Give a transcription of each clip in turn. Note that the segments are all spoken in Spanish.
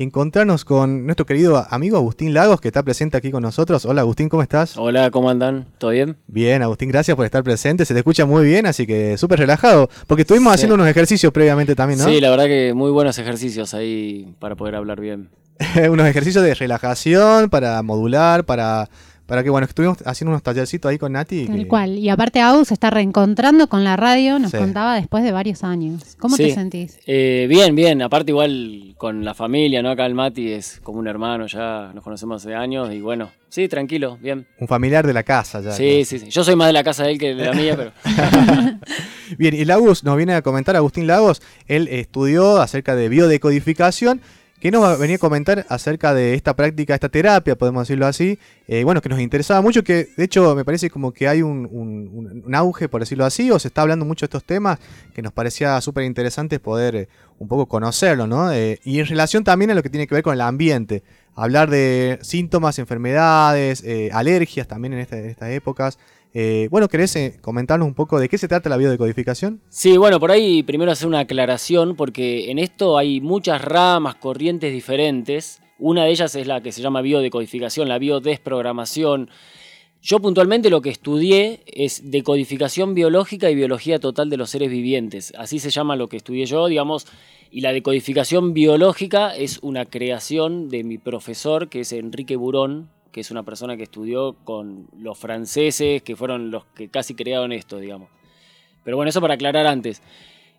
encontrarnos con nuestro querido amigo Agustín Lagos, que está presente aquí con nosotros. Hola Agustín, ¿cómo estás? Hola, ¿cómo andan? ¿Todo bien? Bien, Agustín, gracias por estar presente. Se te escucha muy bien, así que súper relajado. Porque estuvimos haciendo unos ejercicios previamente también, ¿no? Sí, la verdad que muy buenos ejercicios ahí para poder hablar bien. unos ejercicios de relajación, para modular, para para que, bueno, estuvimos haciendo unos tallercitos ahí con Nati. Tal cual. Y aparte, Agus se está reencontrando con la radio, nos contaba después de varios años. ¿Cómo te sentís? Eh, bien, bien. Aparte, igual con la familia, ¿no? Acá el Mati es como un hermano, ya nos conocemos hace años y bueno, sí, tranquilo, bien. Un familiar de la casa ya. Sí, sí, sí. Yo soy más de la casa de él que de la mía, pero. bien, y Lagos nos viene a comentar, Agustín Lagos, él estudió acerca de biodecodificación que nos venía a comentar acerca de esta práctica, esta terapia, podemos decirlo así, eh, bueno, que nos interesaba mucho, que de hecho me parece como que hay un, auge, por decirlo así, o se está hablando mucho de estos temas, que nos parecía súper interesante poder eh, un poco conocerlo, ¿no? Eh, y en relación también a lo que tiene que ver con el ambiente, hablar de síntomas, enfermedades, alergias también en, en estas épocas. Eh, bueno, ¿querés eh, comentarnos un poco de qué se trata la biodecodificación? Sí, bueno, por ahí primero hacer una aclaración, porque en esto hay muchas ramas, corrientes diferentes. Una de ellas es la que se llama biodecodificación, la biodesprogramación. Yo puntualmente lo que estudié es decodificación biológica y biología total de los seres vivientes. Así se llama lo que estudié yo, digamos. Y la decodificación biológica es una creación de mi profesor, que es Enrique Burón, que es una persona que estudió con los franceses, que fueron los que casi crearon esto, digamos. Pero bueno, eso para aclarar antes.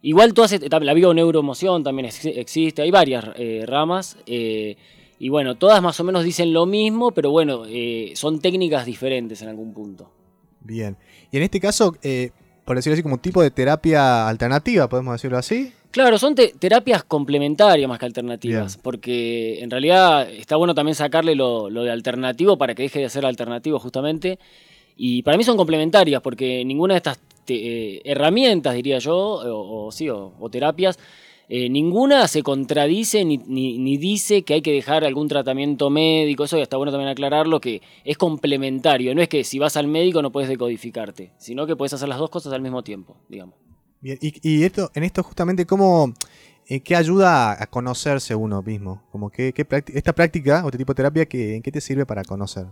Igual haces, la bioneuroemoción también existe, hay varias eh, ramas. Eh, y bueno, todas más o menos dicen lo mismo, pero bueno, eh, son técnicas diferentes en algún punto. Bien. Y en este caso, por decirlo así, como un tipo de terapia alternativa, podemos decirlo así. Claro, son terapias complementarias más que alternativas, porque en realidad está bueno también sacarle lo, de alternativo para que deje de ser alternativo justamente. Y para mí son complementarias, porque ninguna de estas eh, herramientas, diría yo, o, sí, o, terapias, eh, ninguna se contradice ni, ni, dice que hay que dejar algún tratamiento médico. Eso está bueno también aclararlo, que es complementario. No es que si vas al médico no puedes decodificarte, sino que puedes hacer las dos cosas al mismo tiempo, digamos. Bien, y, esto, en esto justamente, ¿cómo, eh, ¿qué ayuda a conocerse uno mismo? Como que, esta práctica o este tipo de terapia, ¿qué, ¿en qué te sirve para conocer?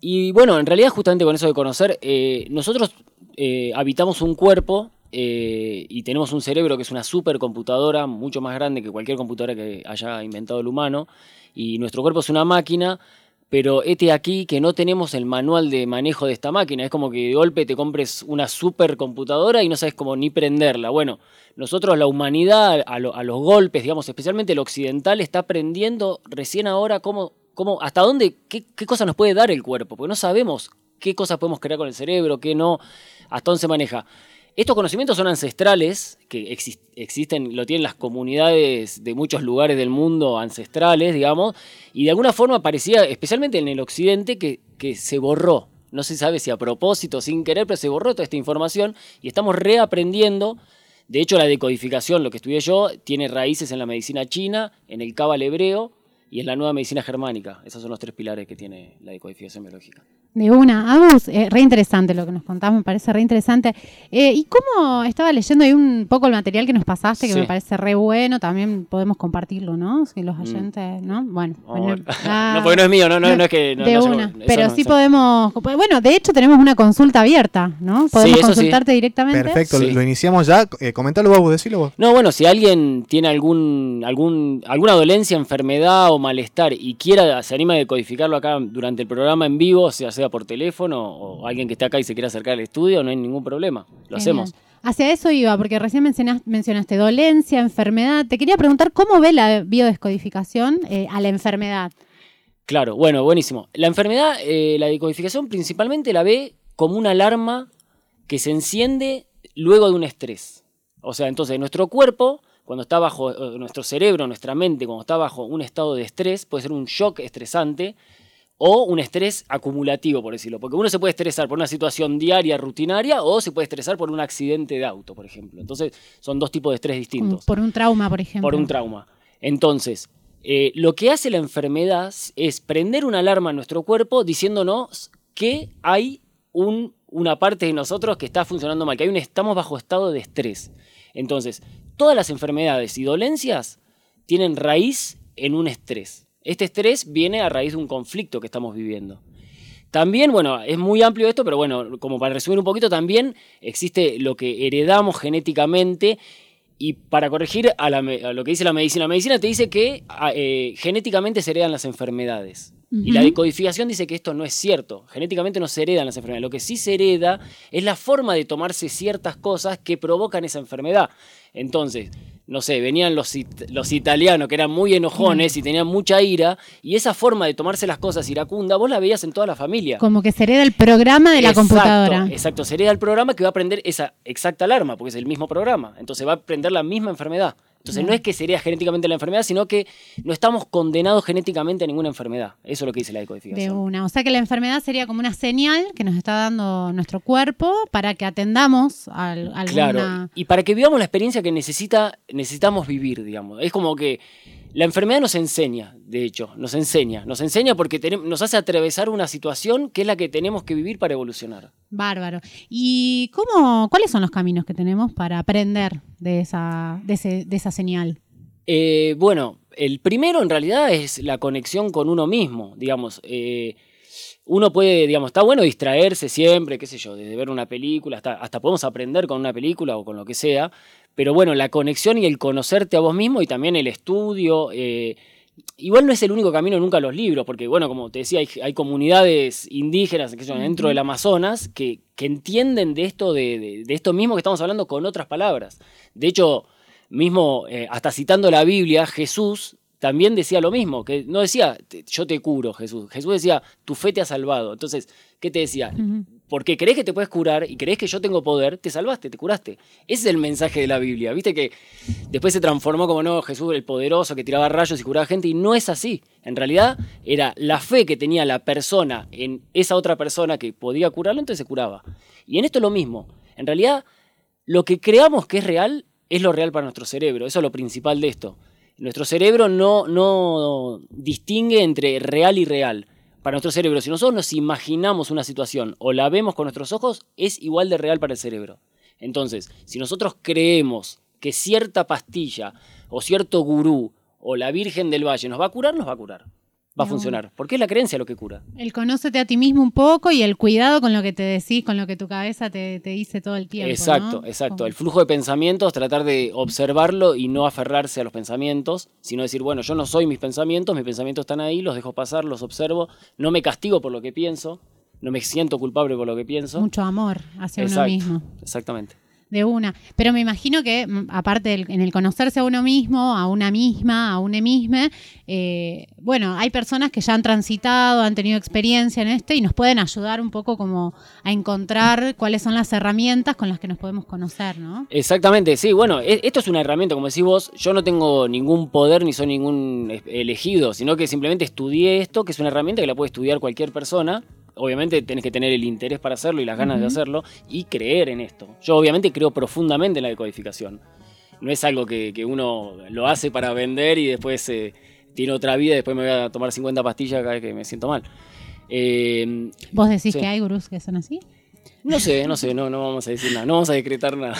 Y bueno, en realidad justamente con eso de conocer, eh, nosotros eh, habitamos un cuerpo y tenemos un cerebro que es una supercomputadora, mucho más grande que cualquier computadora que haya inventado el humano, y nuestro cuerpo es una máquina pero este aquí que no tenemos el manual de manejo de esta máquina. Es como que de golpe te compres una supercomputadora y no sabes cómo ni prenderla. Bueno, nosotros, la humanidad, a, los golpes, digamos, especialmente el occidental, está aprendiendo recién ahora cómo, cómo hasta dónde, qué, qué cosa nos puede dar el cuerpo, porque no sabemos qué cosas podemos crear con el cerebro, qué no, hasta dónde se maneja. Estos conocimientos son ancestrales, que existen, lo tienen las comunidades de muchos lugares del mundo ancestrales, digamos, y de alguna forma parecía, especialmente en el occidente, que, se borró. No se sabe si a propósito, sin querer, pero se borró toda esta información y estamos reaprendiendo. De hecho, la decodificación, lo que estudié yo, tiene raíces en la medicina china, en el cábal hebreo y en la nueva medicina germánica. Esos son los tres pilares que tiene la decodificación biológica. De una, Agus, eh, re interesante lo que nos contamos, me parece re interesante. Eh, ¿Y cómo estaba leyendo ahí un poco el material que nos pasaste, que me parece re bueno? También podemos compartirlo, ¿no? Si los mm. oyentes, ¿no? Bueno. Ah, no, porque no es mío, no, no, es que. de una, pero sí podemos. Bueno, de hecho, tenemos una consulta abierta, ¿no? Podemos consultarte directamente. Perfecto, lo iniciamos ya. Eh, comentalo vos, decilo vos. No, bueno, si alguien tiene algún, algún, alguna dolencia, enfermedad o malestar y quiera, se anima a decodificarlo acá durante el programa en vivo, sea, sea por teléfono o alguien que esté acá y se quiera acercar al estudio, no hay ningún problema. Lo hacemos. Hacia eso iba, porque recién mencionaste, dolencia, enfermedad. Te quería preguntar cómo ve la biodescodificación eh, a la enfermedad. Claro, bueno, buenísimo. La enfermedad, eh, la decodificación principalmente la ve como una alarma que se enciende luego de un estrés. O sea, entonces nuestro cuerpo, cuando está bajo, eh, nuestro cerebro, nuestra mente, cuando está bajo un estado de estrés, puede ser un shock estresante, o un estrés acumulativo, por decirlo. Porque uno se puede estresar por una situación diaria, rutinaria, o se puede estresar por un accidente de auto, por ejemplo. Entonces, son dos tipos de estrés distintos. Por un trauma, por ejemplo. Por un trauma. Entonces, eh, lo que hace la enfermedad es prender una alarma en nuestro cuerpo diciéndonos que hay una parte de nosotros que está funcionando mal, que hay un, estamos bajo estado de estrés. Entonces, todas las enfermedades y dolencias tienen raíz en un estrés. Este estrés viene a raíz de un conflicto que estamos viviendo. También, bueno, es muy amplio esto, pero bueno, como para resumir un poquito, también existe lo que heredamos genéticamente y para corregir a, lo que dice la medicina, la medicina te dice que eh, genéticamente se heredan las enfermedades. Y la decodificación dice que esto no es cierto. Genéticamente no se heredan las enfermedades. Lo que sí se hereda es la forma de tomarse ciertas cosas que provocan esa enfermedad. Entonces, no sé, venían los, los italianos que eran muy enojones y tenían mucha ira, y esa forma de tomarse las cosas iracunda, vos la veías en toda la familia. Como que se hereda el programa de la computadora. Exacto, se hereda el programa que va a aprender esa exacta alarma, porque es el mismo programa. Entonces va a aprender la misma enfermedad. Entonces no es que sería genéticamente la enfermedad, sino que no estamos condenados genéticamente a ninguna enfermedad. Eso es lo que dice la decodificación. De una. O sea que la enfermedad sería como una señal que nos está dando nuestro cuerpo para que atendamos a alguna... Claro, y para que vivamos la experiencia que necesita, necesitamos vivir, digamos. Es como que la enfermedad nos enseña, de hecho, nos enseña. Nos enseña porque nos hace atravesar una situación que es la que tenemos que vivir para evolucionar. Bárbaro. ¿Y cómo, cuáles son los caminos que tenemos para aprender de esa, de, esa señal? Eh, bueno, el primero en realidad es la conexión con uno mismo, digamos. Eh, uno puede, digamos, está bueno distraerse siempre, qué sé yo, desde ver una película, hasta, hasta podemos aprender con una película o con lo que sea, pero bueno, la conexión y el conocerte a vos mismo y también el estudio. Eh, igual no es el único camino nunca los libros, porque bueno, como te decía, hay, comunidades indígenas que son dentro del Amazonas que, entienden de esto, de, esto mismo que estamos hablando con otras palabras. De hecho, mismo, eh, hasta citando la Biblia, Jesús también decía lo mismo, que no decía, yo te curo, Jesús. Jesús decía, tu fe te ha salvado. Entonces, ¿qué te decía? porque crees que te puedes curar y crees que yo tengo poder, te salvaste, te curaste. Ese es el mensaje de la Biblia. Viste que después se transformó como no, Jesús el poderoso que tiraba rayos y curaba gente y no es así. En realidad era la fe que tenía la persona en esa otra persona que podía curarlo, entonces se curaba. Y en esto es lo mismo. En realidad, lo que creamos que es real es lo real para nuestro cerebro. Eso es lo principal de esto. Nuestro cerebro no, no distingue entre real y real para nuestro cerebro. Si nosotros nos imaginamos una situación o la vemos con nuestros ojos, es igual de real para el cerebro. Entonces, si nosotros creemos que cierta pastilla o cierto gurú o la Virgen del Valle nos va a curar, nos va a curar va a funcionar. Porque es la creencia lo que cura. El conócete a ti mismo un poco y el cuidado con lo que te decís, con lo que tu cabeza te, dice todo el tiempo. Exacto, exacto. El flujo de pensamientos, tratar de observarlo y no aferrarse a los pensamientos, sino decir, bueno, yo no soy mis pensamientos, mis pensamientos están ahí, los dejo pasar, los observo, no me castigo por lo que pienso, no me siento culpable por lo que pienso. Mucho amor hacia uno mismo. Exactamente. De una. Pero me imagino que, mm, aparte en el conocerse a uno mismo, a una misma, a una misma, eh, bueno, hay personas que ya han transitado, han tenido experiencia en este y nos pueden ayudar un poco como a encontrar cuáles son las herramientas con las que nos podemos conocer, ¿no? Exactamente, sí. Bueno, e, esto es una herramienta, como decís vos, yo no tengo ningún poder ni soy ningún elegido, sino que simplemente estudié esto, que es una herramienta que la puede estudiar cualquier persona obviamente tenés que tener el interés para hacerlo y las ganas de hacerlo y creer en esto. Yo obviamente creo profundamente en la decodificación. No es algo que, uno lo hace para vender y después eh, tiene otra vida y después me voy a tomar 50 pastillas cada vez que me siento mal. Eh, ¿Vos decís que hay gurús que son así? No sé, no sé, no, no vamos a decir nada, no vamos a decretar nada.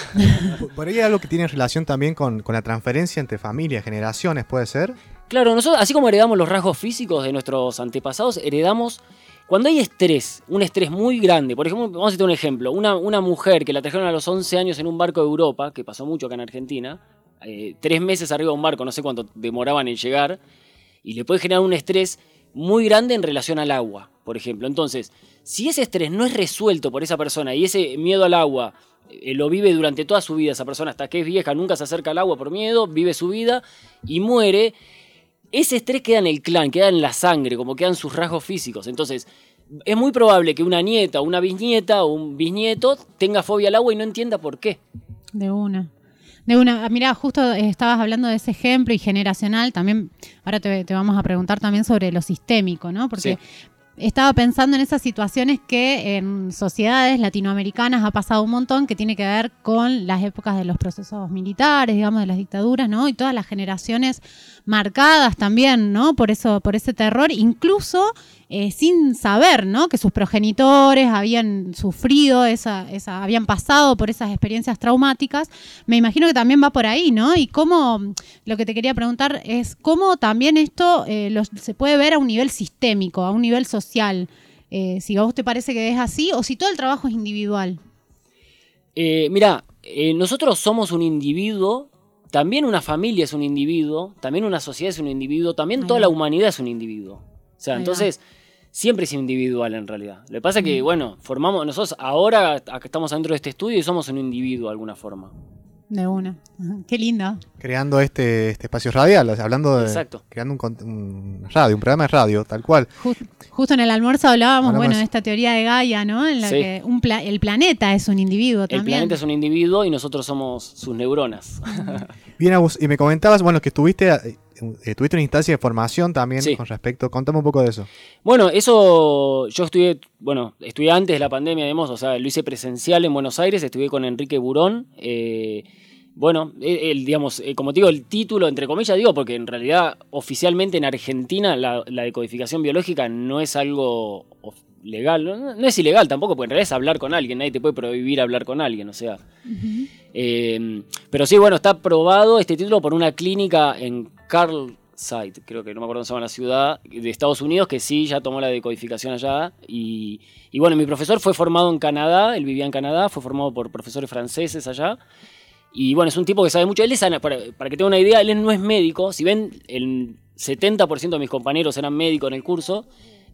Por ahí hay algo que tiene relación también con, con la transferencia entre familias, generaciones, ¿puede ser? Claro, nosotros, así como heredamos los rasgos físicos de nuestros antepasados, heredamos cuando hay estrés, un estrés muy grande, por ejemplo, vamos a citar un ejemplo, una, una mujer que la trajeron a los 11 años en un barco de Europa, que pasó mucho acá en Argentina, eh, tres meses arriba de un barco, no sé cuánto demoraban en llegar, y le puede generar un estrés muy grande en relación al agua, por ejemplo. Entonces, si ese estrés no es resuelto por esa persona y ese miedo al agua eh, lo vive durante toda su vida, esa persona hasta que es vieja nunca se acerca al agua por miedo, vive su vida y muere, ese estrés queda en el clan, queda en la sangre, como quedan sus rasgos físicos. Entonces, es muy probable que una nieta, una bisnieta o un bisnieto tenga fobia al agua y no entienda por qué. De una. De una, mira, justo estabas hablando de ese ejemplo y generacional, también, ahora te, vamos a preguntar también sobre lo sistémico, ¿no? Porque estaba pensando en esas situaciones que en sociedades latinoamericanas ha pasado un montón, que tiene que ver con las épocas de los procesos militares, digamos, de las dictaduras, ¿no? Y todas las generaciones marcadas también, ¿no? Por eso, por ese terror, incluso eh, sin saber, ¿no? Que sus progenitores habían sufrido esa, habían pasado por esas experiencias traumáticas. Me imagino que también va por ahí, ¿no? Y cómo, lo que te quería preguntar es cómo también esto eh, se puede ver a un nivel sistémico, a un nivel social eh, si a vos te parece que es así o si todo el trabajo es individual. Eh, mira, eh, nosotros somos un individuo, también una familia es un individuo, también una sociedad es un individuo, también toda la humanidad es un individuo. O sea, entonces siempre es individual en realidad. Lo que pasa es que, mm. bueno, formamos, nosotros ahora estamos dentro de este estudio y somos un individuo de alguna forma. De una. Qué lindo. Creando este, este espacio radial, hablando de. Exacto. Creando un, radio, un programa de radio, tal cual. justo en el almuerzo hablábamos, bueno, de esta teoría de Gaia, ¿no? En la que el planeta es un individuo también. El planeta es un individuo y nosotros somos sus neuronas. Bien, Agus, y me comentabas, bueno, que estuviste. Eh, tuviste una instancia de formación también con respecto. Contame un poco de eso. Bueno, eso yo estudié, bueno, estudié antes de la pandemia, digamos, o sea, lo hice presencial en Buenos Aires, estudié con Enrique Burón. Eh, bueno, el, digamos, eh, como te digo, el título, entre comillas, digo, porque en realidad oficialmente en Argentina la, decodificación biológica no es algo legal, no, es ilegal tampoco, porque en realidad es hablar con alguien, nadie te puede prohibir hablar con alguien, o sea. Eh, pero sí, bueno, está aprobado este título por una clínica en Carlside, creo que no me acuerdo cómo se llama la ciudad, de Estados Unidos, que sí ya tomó la decodificación allá. Y, y bueno, mi profesor fue formado en Canadá, él vivía en Canadá, fue formado por profesores franceses allá. Y bueno, es un tipo que sabe mucho. Él es, para, para que tenga una idea, él no es médico. Si ven, el 70% de mis compañeros eran médicos en el curso,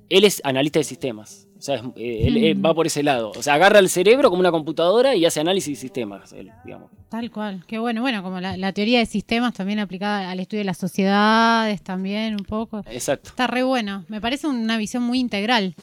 él es analista de sistemas. O sea, eh, él, mm. va por ese lado. O sea, agarra el cerebro como una computadora y hace análisis de sistemas, él, digamos. Tal cual. Qué bueno. Bueno, como la, teoría de sistemas también aplicada al estudio de las sociedades también un poco. Exacto. Está re bueno. Me parece una visión muy integral.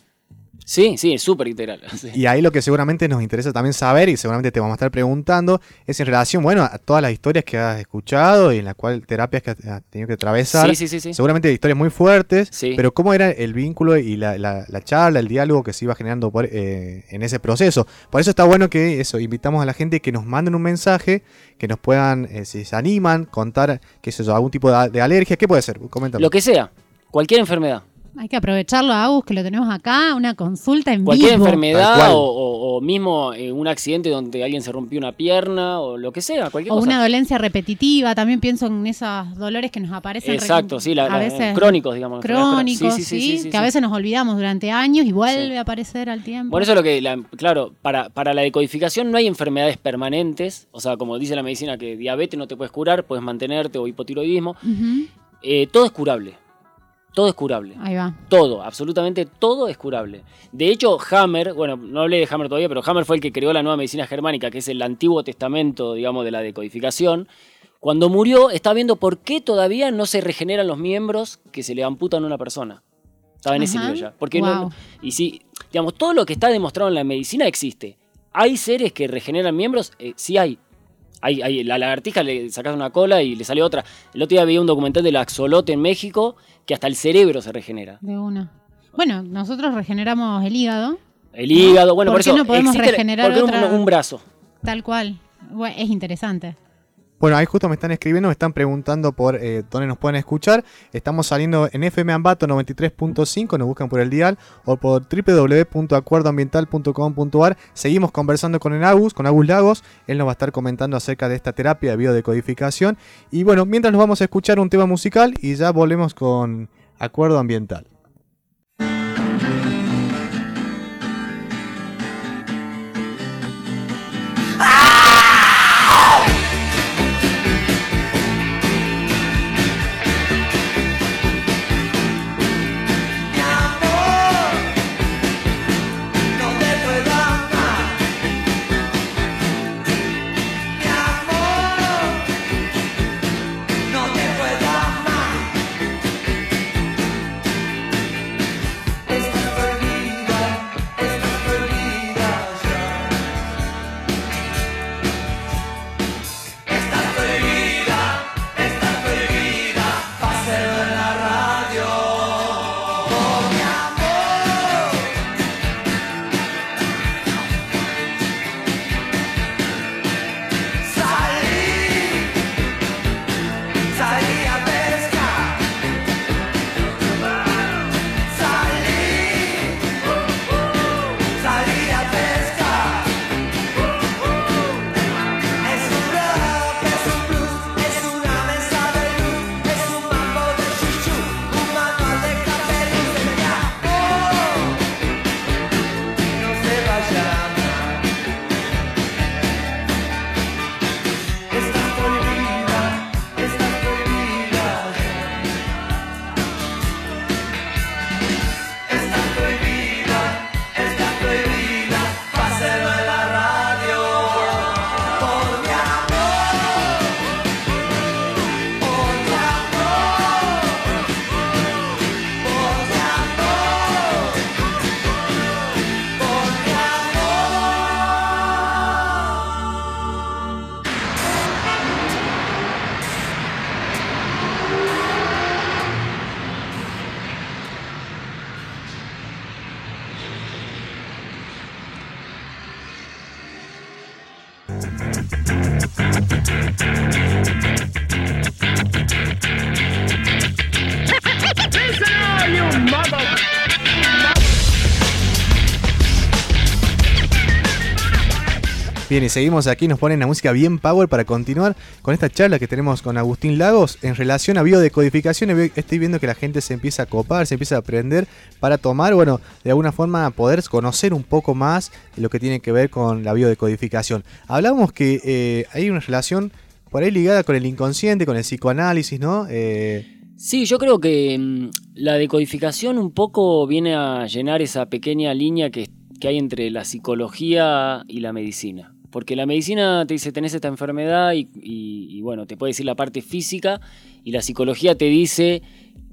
Sí, sí, es súper integral. Y ahí lo que seguramente nos interesa también saber, y seguramente te vamos a estar preguntando, es en relación, bueno, a todas las historias que has escuchado y en las cuales terapias que has tenido que atravesar. Sí, sí, sí, Seguramente historias muy fuertes, pero cómo era el vínculo y la, charla, el diálogo que se iba generando eh, en ese proceso. Por eso está bueno que eso, invitamos a la gente que nos manden un mensaje, que nos puedan, eh, si se animan, contar, qué es eso, algún tipo de, alergia, ¿qué puede ser? Coméntame. Lo que sea, cualquier enfermedad. Hay que aprovecharlo, Agus, que lo tenemos acá, una consulta en Cualquier enfermedad o, mismo eh, un accidente donde alguien se rompió una pierna o lo que sea, cualquier o una dolencia repetitiva, también pienso en esos dolores que nos aparecen. Exacto, sí, a veces, crónicos, digamos. Crónicos, sí, que a veces nos olvidamos durante años y vuelve a aparecer al tiempo. Bueno, eso es lo que, claro, para, para la decodificación no hay enfermedades permanentes, o sea, como dice la medicina que diabetes no te puedes curar, puedes mantenerte o hipotiroidismo, eh, todo es curable. Todo es curable. Ahí va. Todo, absolutamente todo es curable. De hecho, Hammer, bueno, no hablé de Hammer todavía, pero Hammer fue el que creó la nueva medicina germánica, que es el antiguo testamento, digamos, de la decodificación. Cuando murió, estaba viendo por qué todavía no se regeneran los miembros que se le amputan a una persona. Estaba en ese nivel ya. Porque no, y si, digamos, todo lo que está demostrado en la medicina existe. ¿Hay seres que regeneran miembros? Eh, sí hay. Hay, la lagartija le sacas una cola y le sale otra. El otro día veía un documental del axolote en México que hasta el cerebro se regenera. De una. Bueno, nosotros regeneramos el hígado. El hígado, bueno, por, eso no podemos regenerar un, brazo. Tal cual. es interesante. Bueno, ahí justo me están escribiendo, me están preguntando por eh, dónde nos pueden escuchar. Estamos saliendo en FM Ambato 93.5, nos buscan por el dial, o por www.acuerdoambiental.com.ar. Seguimos conversando con el Agus, con Agus Lagos. Él nos va a estar comentando acerca de esta terapia de biodecodificación. Y bueno, mientras nos vamos a escuchar un tema musical y ya volvemos con Acuerdo Ambiental. Bien, y seguimos aquí, nos ponen la música bien power para continuar con esta charla que tenemos con Agustín Lagos en relación a biodecodificación. Estoy viendo que la gente se empieza a copar, se empieza a aprender para tomar, bueno, de alguna forma poder conocer un poco más lo que tiene que ver con la biodecodificación. Hablábamos que eh, hay una relación por ahí ligada con el inconsciente, con el psicoanálisis, ¿no? Eh, sí, yo creo que mm, la decodificación un poco viene a llenar esa pequeña línea que, que hay entre la psicología y la medicina. Porque la medicina te dice tenés esta enfermedad y, bueno, te puede decir la parte física y la psicología te dice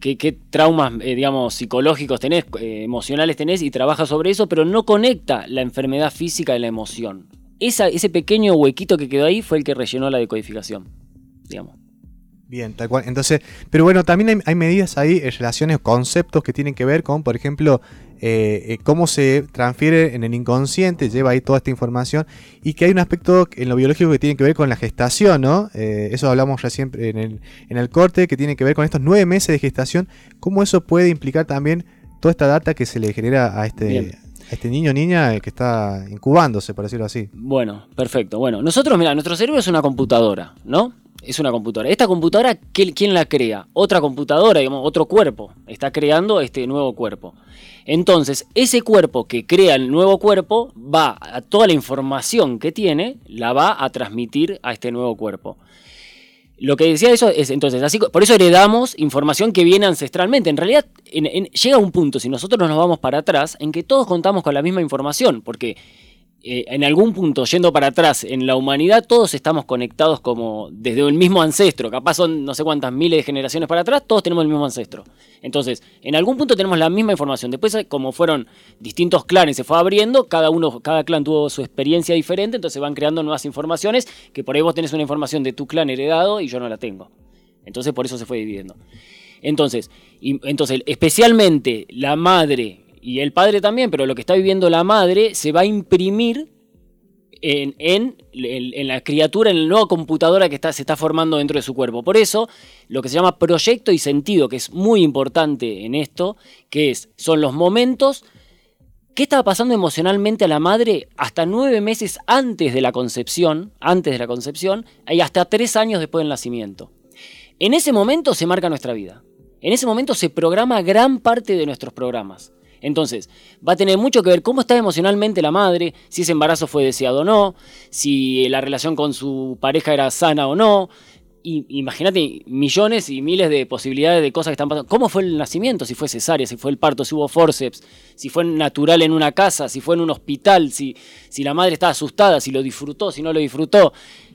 qué, traumas, eh, digamos, psicológicos tenés, eh, emocionales tenés y trabaja sobre eso, pero no conecta la enfermedad física y la emoción. ese pequeño huequito que quedó ahí fue el que rellenó la decodificación, digamos. Bien, tal cual. Entonces, pero bueno, también hay, hay medidas ahí, relaciones, conceptos que tienen que ver con, por ejemplo, eh, eh, cómo se transfiere en el inconsciente, lleva ahí toda esta información y que hay un aspecto en lo biológico que tiene que ver con la gestación, ¿no? Eh, eso hablamos ya siempre en el, en el corte, que tiene que ver con estos nueve meses de gestación, cómo eso puede implicar también toda esta data que se le genera a este... A este niño o niña que está incubándose, por decirlo así. Bueno, perfecto. Bueno, nosotros, mira, nuestro cerebro es una computadora, ¿no? es una computadora. Esta computadora, ¿quién la crea? Otra computadora, digamos, otro cuerpo. Está creando este nuevo cuerpo. Entonces, ese cuerpo que crea el nuevo cuerpo va a toda la información que tiene, la va a transmitir a este nuevo cuerpo. Lo que decía eso es, entonces, así, por eso heredamos información que viene ancestralmente. En realidad, llega un punto, si nosotros nos vamos para atrás, en que todos contamos con la misma información, porque eh, en algún punto, yendo para atrás, en la humanidad todos estamos conectados como desde el mismo ancestro, capaz son no sé cuántas miles de generaciones para atrás, todos tenemos el mismo ancestro. Entonces, en algún punto tenemos la misma información. Después, eh, como fueron distintos clanes, se fue abriendo, cada uno, cada clan tuvo su experiencia diferente, entonces se van creando nuevas informaciones, que por ahí vos tenés una información de tu clan heredado y yo no la tengo. Entonces por eso se fue dividiendo. Entonces, entonces especialmente la madre y el padre también, pero lo que está viviendo la madre se va a imprimir en, la criatura, en la nueva computadora que está, se está formando dentro de su cuerpo. Por eso, lo que se llama proyecto y sentido, que es muy importante en esto, que es, son los momentos ¿Qué estaba pasando emocionalmente a la madre hasta nueve meses antes de la concepción, antes de la concepción, y hasta tres años después del nacimiento? En ese momento se marca nuestra vida. En ese momento se programa gran parte de nuestros programas. Entonces, va a tener mucho que ver cómo está emocionalmente la madre, si ese embarazo fue deseado o no, si la relación con su pareja era sana o no, imagínate millones y miles de posibilidades de cosas que están pasando. ¿Cómo fue el nacimiento? Si fue cesárea, si fue el parto, si hubo forceps, si fue natural en una casa, si fue en un hospital, si, si la madre estaba asustada, si lo disfrutó, si no lo disfrutó.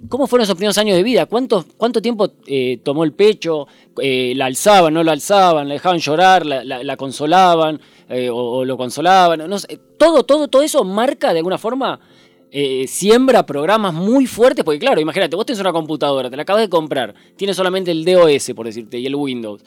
¿Cómo fueron esos primeros años de vida? ¿Cuánto, cuánto tiempo eh, tomó el pecho? Eh, ¿La alzaban, no la alzaban? ¿La dejaban llorar? ¿La, consolaban? Eh, o, lo consolaban? No todo, todo, todo eso marca de alguna forma eh, siembra programas muy fuertes, porque claro, imagínate, vos tenés una computadora, te la acabas de comprar, tiene solamente el DOS, por decirte, y el Windows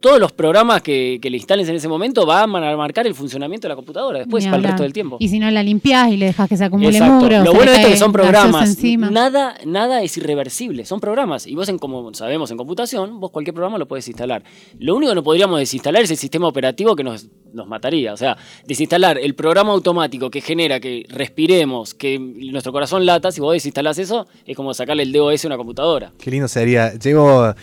todos los programas que, le instales en ese momento van a marcar el funcionamiento de la computadora después para el resto del tiempo. Y si no la limpias y le dejas que se acumule muro. Lo bueno de esto es que son programas. Nada, nada es irreversible. Son programas. Y vos, en, como sabemos en computación, vos cualquier programa lo puedes instalar. Lo único que no podríamos desinstalar es el sistema operativo que nos, nos mataría. O sea, desinstalar el programa automático que genera que respiremos, que nuestro corazón lata, si vos desinstalás eso, es como sacarle el DOS a una computadora. Qué lindo sería. Llevo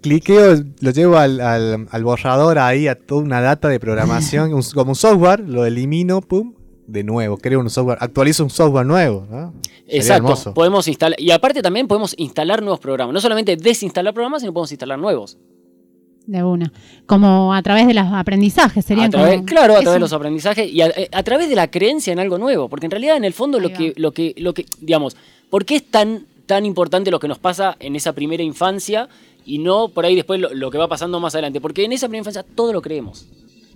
cliqueo, lo llevo al, al, borrador ahí a toda una data de programación, como un software, lo elimino, pum, de nuevo, creo un software, actualizo un software nuevo. Exacto, podemos instalar, y aparte también podemos instalar nuevos programas, no solamente desinstalar programas, sino podemos instalar nuevos. De una. Como a través de los aprendizajes, serían Claro, a través de los aprendizajes y eh, a, través de la creencia en algo nuevo. Porque en realidad, en el fondo, lo que, lo que, lo que, digamos, ¿por qué es tan, tan importante lo que nos pasa en esa primera infancia? Y no por ahí después lo, que va pasando más adelante. Porque en esa primera infancia todo lo creemos.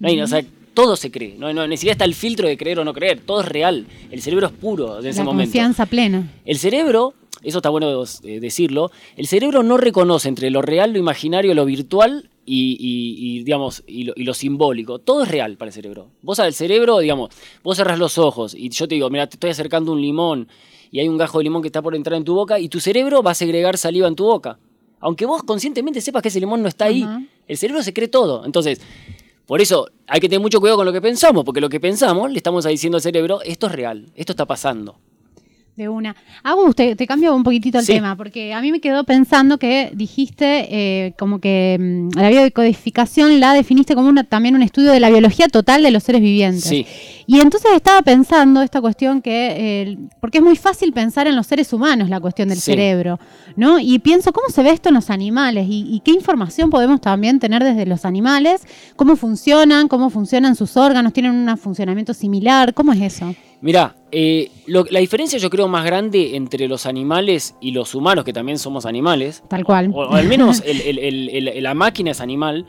o sea, todo se cree. No, no necesita está el filtro de creer o no creer. Todo es real. El cerebro es puro en ese momento. La confianza plena. El cerebro, eso está bueno eh, decirlo, el cerebro no reconoce entre lo real, lo imaginario, lo virtual y, digamos, y lo, simbólico. Todo es real para el cerebro. Vos al cerebro, digamos, vos cerrás los ojos y yo te digo, mira, te estoy acercando un limón y hay un gajo de limón que está por entrar en tu boca y tu cerebro va a segregar saliva en tu boca. Aunque vos conscientemente sepas que ese limón no está ahí, el cerebro se cree todo. Entonces, por eso hay que tener mucho cuidado con lo que pensamos, porque lo que pensamos le estamos diciendo al cerebro, esto es real, esto está pasando. De una. Agus, te, te cambio un poquitito el tema, porque a mí me quedó pensando que dijiste eh, como que mm, la biodecodificación la definiste como una, también un estudio de la biología total de los seres vivientes. Sí. Y entonces estaba pensando esta cuestión que, porque es muy fácil pensar en los seres humanos la cuestión del cerebro, ¿no? Y pienso, ¿cómo se ve esto en los animales? Y, qué información podemos también tener desde los animales? ¿Cómo funcionan? ¿Cómo funcionan sus órganos? ¿Tienen un funcionamiento similar? ¿Cómo es eso? Mira, eh, la diferencia yo creo más grande entre los animales y los humanos, que también somos animales. Tal cual. O, al menos la máquina es animal.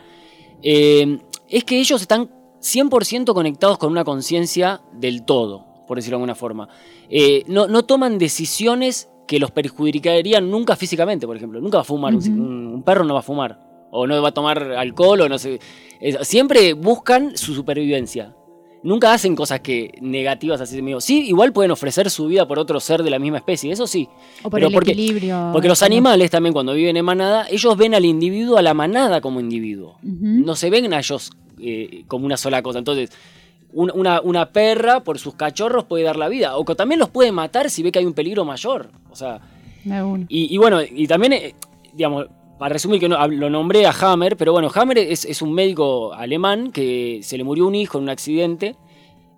Eh, es que ellos están 100% conectados con una conciencia del todo, por decirlo de alguna forma. Eh, no, toman decisiones que los perjudicarían nunca físicamente, por ejemplo. Nunca va a fumar, un, perro no va a fumar, o no va a tomar alcohol, o no sé. siempre buscan su supervivencia. Nunca hacen cosas que negativas así de mío. Sí, igual pueden ofrecer su vida por otro ser de la misma especie, eso sí. O por el porque, equilibrio. Porque los animales también cuando viven en manada, ellos ven al individuo, a la manada como individuo. No se ven a ellos eh, como una sola cosa. Entonces, una, perra por sus cachorros puede dar la vida. O que también los puede matar si ve que hay un peligro mayor. O sea. Y, bueno, y también, eh, digamos, para resumir que lo nombré a Hammer, pero bueno, Hammer es, un médico alemán que se le murió un hijo en un accidente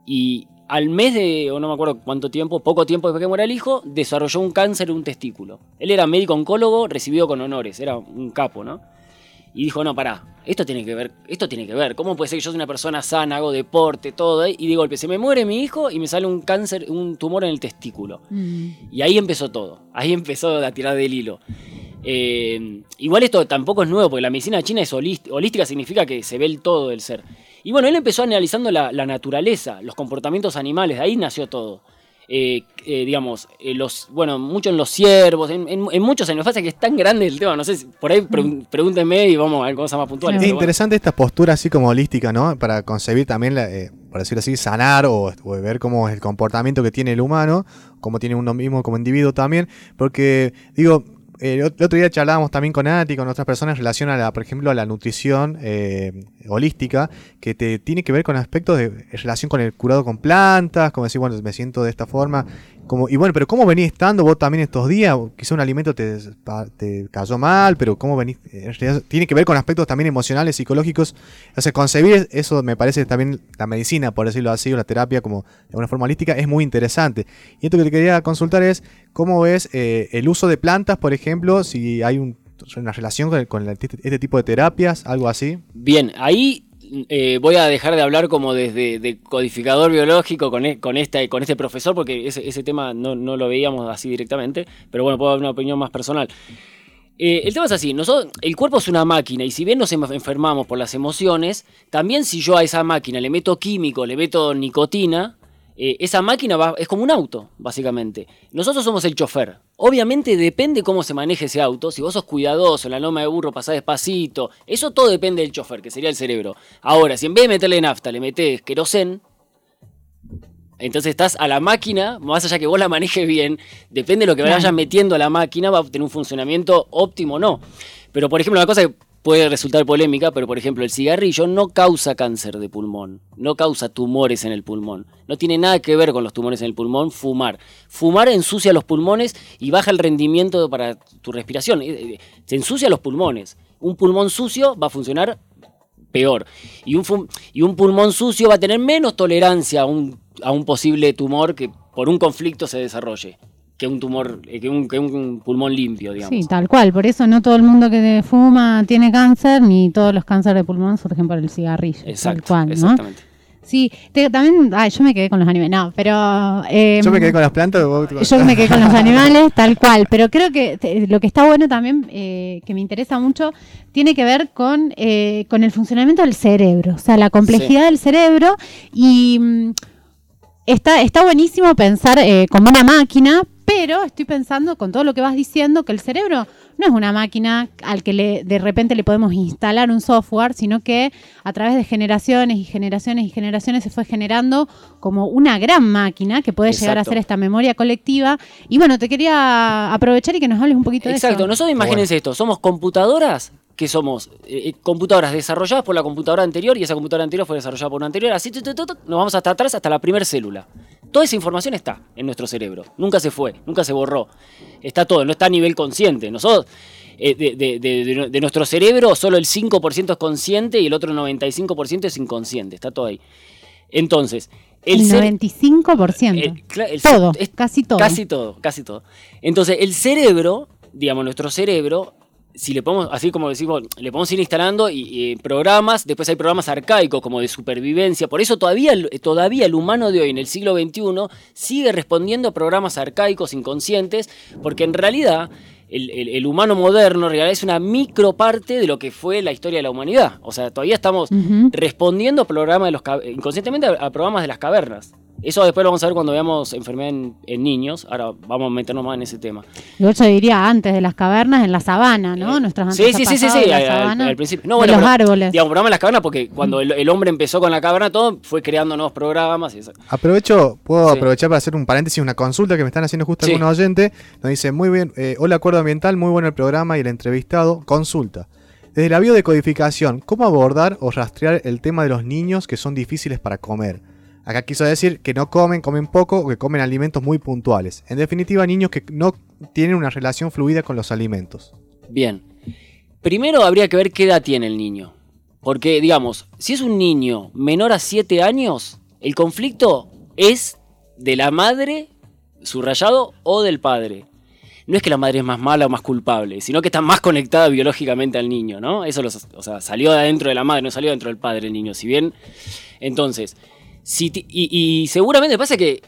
y al mes de, o no me acuerdo cuánto tiempo, poco tiempo después que muera el hijo, desarrolló un cáncer en un testículo. Él era médico oncólogo, recibido con honores, era un capo, ¿no? y dijo, no, pará, esto tiene que ver, esto tiene que ver, ¿cómo puede ser que yo soy una persona sana, hago deporte, todo, eh? y de golpe se me muere mi hijo y me sale un cáncer, un tumor en el testículo? Mm. Y ahí empezó todo, ahí empezó a tirar del hilo. Eh, igual esto tampoco es nuevo, porque la medicina china es holística, holística significa que se ve el todo del ser. Y bueno, él empezó analizando la, la naturaleza, los comportamientos animales, de ahí nació todo. Eh, eh, digamos, eh, los, bueno, mucho en los ciervos, en, muchos en que es tan grande el tema, no sé, por ahí pregúntenme y vamos a ver cosas más puntuales. Es interesante esta postura así como holística, ¿no? Para concebir también, la, por decirlo así, sanar o, ver cómo es el comportamiento que tiene el humano, cómo tiene uno mismo como individuo también, porque digo, el otro día charlábamos también con Ati, con otras personas en relación a la, por ejemplo, a la nutrición eh, holística, que te tiene que ver con aspectos de relación con el curado con plantas, como decir, bueno, me siento de esta forma, como, y bueno, pero ¿cómo venís estando vos también estos días? Quizá un alimento te, te cayó mal, pero ¿cómo venís? tiene que ver con aspectos también emocionales, psicológicos. O sea, concebir eso me parece también la medicina, por decirlo así, o la terapia como de una forma holística, es muy interesante. Y esto que te quería consultar es, ¿cómo ves eh, el uso de plantas, por ejemplo, si hay una relación con, este tipo de terapias, algo así? Bien, ahí eh, voy a dejar de hablar como desde de codificador biológico con, e, con, este, con este profesor, porque ese, tema no, lo veíamos así directamente, pero bueno, puedo dar una opinión más personal. Eh, el tema es así, nosotros, el cuerpo es una máquina y si bien nos enfermamos por las emociones, también si yo a esa máquina le meto químico, le meto nicotina, eh, esa máquina va, es como un auto, básicamente. Nosotros somos el chofer. Obviamente depende cómo se maneje ese auto. Si vos sos cuidadoso, en la loma de burro pasás despacito, eso todo depende del chofer, que sería el cerebro. Ahora, si en vez de meterle nafta le metés querosén, entonces estás a la máquina, más allá que vos la manejes bien, depende de lo que vayas metiendo a la máquina, va a tener un funcionamiento óptimo o no. Pero por ejemplo, una cosa que puede resultar polémica, pero por ejemplo el cigarrillo no causa cáncer de pulmón, no causa tumores en el pulmón. No tiene nada que ver con los tumores en el pulmón fumar. Fumar ensucia los pulmones y baja el rendimiento para tu respiración. Eh, eh, se ensucia los pulmones. Un pulmón sucio va a funcionar peor. Y un, y un pulmón sucio va a tener menos tolerancia a un, a un posible tumor que por un conflicto se desarrolle que un tumor, eh, que un, que un pulmón limpio, digamos. Sí, tal cual. Por eso no todo el mundo que fuma tiene cáncer, ni todos los cánceres de pulmón surgen por el cigarrillo. Exacto, tal cual, exactamente. Sí, también, ay, yo me quedé con los animales, no, pero... Em, yo me quedé con las plantas. Yo me quedé con los animales, tal cual, pero creo que lo que está bueno también, eh, que me interesa mucho, tiene que ver con, eh, con el funcionamiento del cerebro, o sea, la complejidad del cerebro y... Mm, está, está buenísimo pensar como una máquina, pero estoy pensando con todo lo que vas diciendo que el cerebro no es una máquina al que le, de repente le podemos instalar un software, sino que a través de generaciones y generaciones y generaciones se fue generando como una gran máquina que puede llegar a ser esta memoria colectiva. Y bueno, te quería aprovechar y que nos hables un poquito de eso. Exacto, nosotros imagínense esto, somos computadoras que somos eh, eh, computadoras desarrolladas por la computadora anterior y esa computadora anterior fue desarrollada por una anterior, así nos vamos hasta atrás, hasta la primera célula. Toda esa información está en nuestro cerebro, nunca se fue, nunca se borró, está todo, no está a nivel consciente. Nosotros, eh, de, nuestro cerebro, solo el 5% es consciente y el otro 95% es inconsciente, está todo ahí. Entonces, el, 95%. todo, casi todo. Casi todo, casi todo. Entonces, el cerebro, digamos, nuestro cerebro si le podemos, así como decimos, le podemos ir instalando y, programas, después hay programas arcaicos como de supervivencia, por eso todavía, todavía el humano de hoy en el siglo XXI sigue respondiendo a programas arcaicos inconscientes, porque en realidad el, humano moderno en realidad es una microparte de lo que fue la historia de la humanidad. O sea, todavía estamos respondiendo programas de los, inconscientemente a programas de las cavernas. Eso después lo vamos a ver cuando veamos enfermedad en, niños. Ahora vamos a meternos más en ese tema. Yo se diría antes de las cavernas, en la sabana, ¿no? Eh, Nuestras sí, sí, sí, sí, sí, al, principio. No, bueno, los árboles. Digamos, programa de las cavernas porque cuando el, hombre empezó con la caverna, todo fue creando nuevos programas. Y eso. Aprovecho, puedo aprovechar para hacer un paréntesis, una consulta que me están haciendo justo algunos oyentes. Nos dice, muy bien, eh, hola Acuerdo Ambiental, muy bueno el programa y el entrevistado. Consulta. Desde la biodecodificación, ¿cómo abordar o rastrear el tema de los niños que son difíciles para comer? Acá quiso decir que no comen, comen poco o que comen alimentos muy puntuales. En definitiva, niños que no tienen una relación fluida con los alimentos. Bien. Primero habría que ver qué edad tiene el niño. Porque, digamos, si es un niño menor a 7 años, el conflicto es de la madre, subrayado, o del padre. No es que la madre es más mala o más culpable, sino que está más conectada biológicamente al niño, ¿no? Eso o sea, salió de adentro de la madre, no salió dentro del padre el niño. Si bien, entonces, y, seguramente pasa que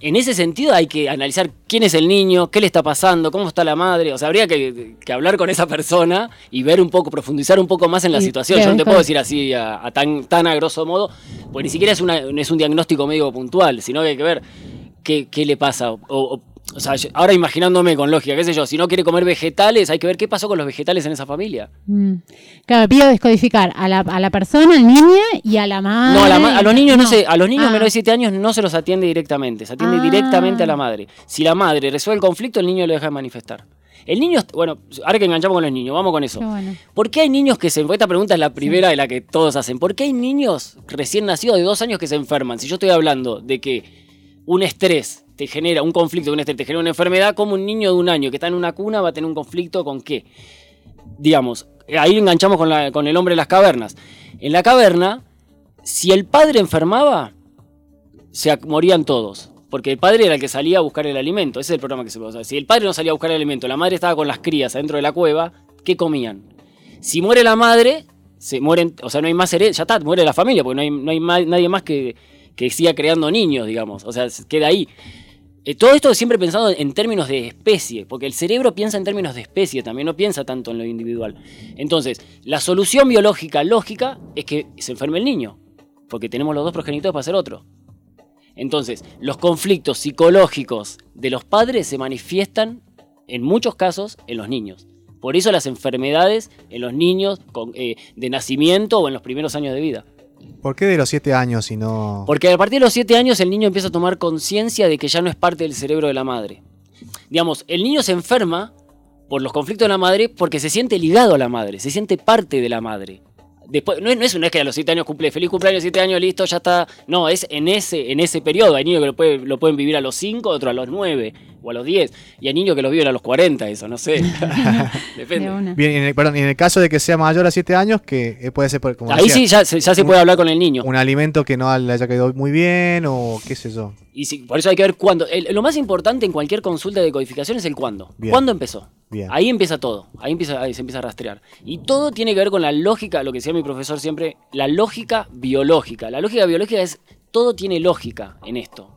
en ese sentido hay que analizar quién es el niño, qué le está pasando, cómo está la madre. O sea, habría que, hablar con esa persona y ver un poco, profundizar un poco más en la situación. Yo no te puedo decir así a, tan, tan a grosso modo, porque ni siquiera es, una, es un diagnóstico médico puntual, sino que hay que ver qué, qué le pasa. o o sea, ahora imaginándome con lógica, qué sé yo, si no quiere comer vegetales, hay que ver qué pasó con los vegetales en esa familia. Mm. Claro, pido descodificar a la, a la persona, al niño y a la madre. No, a, los niños no, sé, a los niños ah. menores de 7 años no se los atiende directamente, se atiende ah. directamente a la madre. Si la madre resuelve el conflicto, el niño lo deja de manifestar. El niño, bueno, ahora que enganchamos con los niños, vamos con eso. ¿Por qué hay niños que se... Esta pregunta es la primera de la que todos hacen. ¿Por qué hay niños recién nacidos de dos años que se enferman? Si yo estoy hablando de que un estrés te genera un conflicto, un estrés te genera una enfermedad, como un niño de un año que está en una cuna va a tener un conflicto con qué? Digamos, ahí enganchamos con, con el hombre de las cavernas. En la caverna, si el padre enfermaba, se morían todos. Porque el padre era el que salía a buscar el alimento. Ese es el programa que se puede Si el padre no salía a buscar el alimento, la madre estaba con las crías adentro de la cueva, ¿qué comían? Si muere la madre, se mueren, o sea, no hay más herencia, ya está, muere la familia, porque no hay, no hay nadie más que, que siga creando niños, digamos. O sea, queda ahí. Eh, todo esto siempre pensado en términos de especie, porque el cerebro piensa en términos de especie, también no piensa tanto en lo individual. Entonces, la solución biológica lógica es que se enferme el niño, porque tenemos los dos progenitores para hacer otro. Entonces, los conflictos psicológicos de los padres se manifiestan en muchos casos en los niños. Por eso las enfermedades en los niños eh, de nacimiento o en los primeros años de vida. ¿Por qué de los 7 años y no...? Porque a partir de los 7 años el niño empieza a tomar conciencia de que ya no es parte del cerebro de la madre. Digamos, el niño se enferma por los conflictos de la madre porque se siente ligado a la madre, se siente parte de la madre. Después, no, es, no, es, que a los 7 años cumple, feliz cumpleaños, 7 años, listo, ya está. No, es en ese, en ese periodo. Hay niños que lo, pueden vivir a los 5, otros a los 9 o a los 10. Y hay niños que los viven a los 40, eso, no sé. Depende. Bien, en el, perdón, en el caso de que sea mayor a 7 años, que eh, puede ser, como Ahí sí, ya, ya se puede hablar con el niño. Un alimento que no le haya quedado muy bien o qué sé yo. Y sí, por eso hay que ver cuándo. lo más importante en cualquier consulta de codificación es el cuándo. ¿Cuándo empezó? Bien. Ahí empieza todo. Ahí, empieza, ahí se empieza a rastrear. Y todo tiene que ver con la lógica, lo que decía mi profesor siempre, la lógica biológica. La lógica biológica es, todo tiene lógica en esto.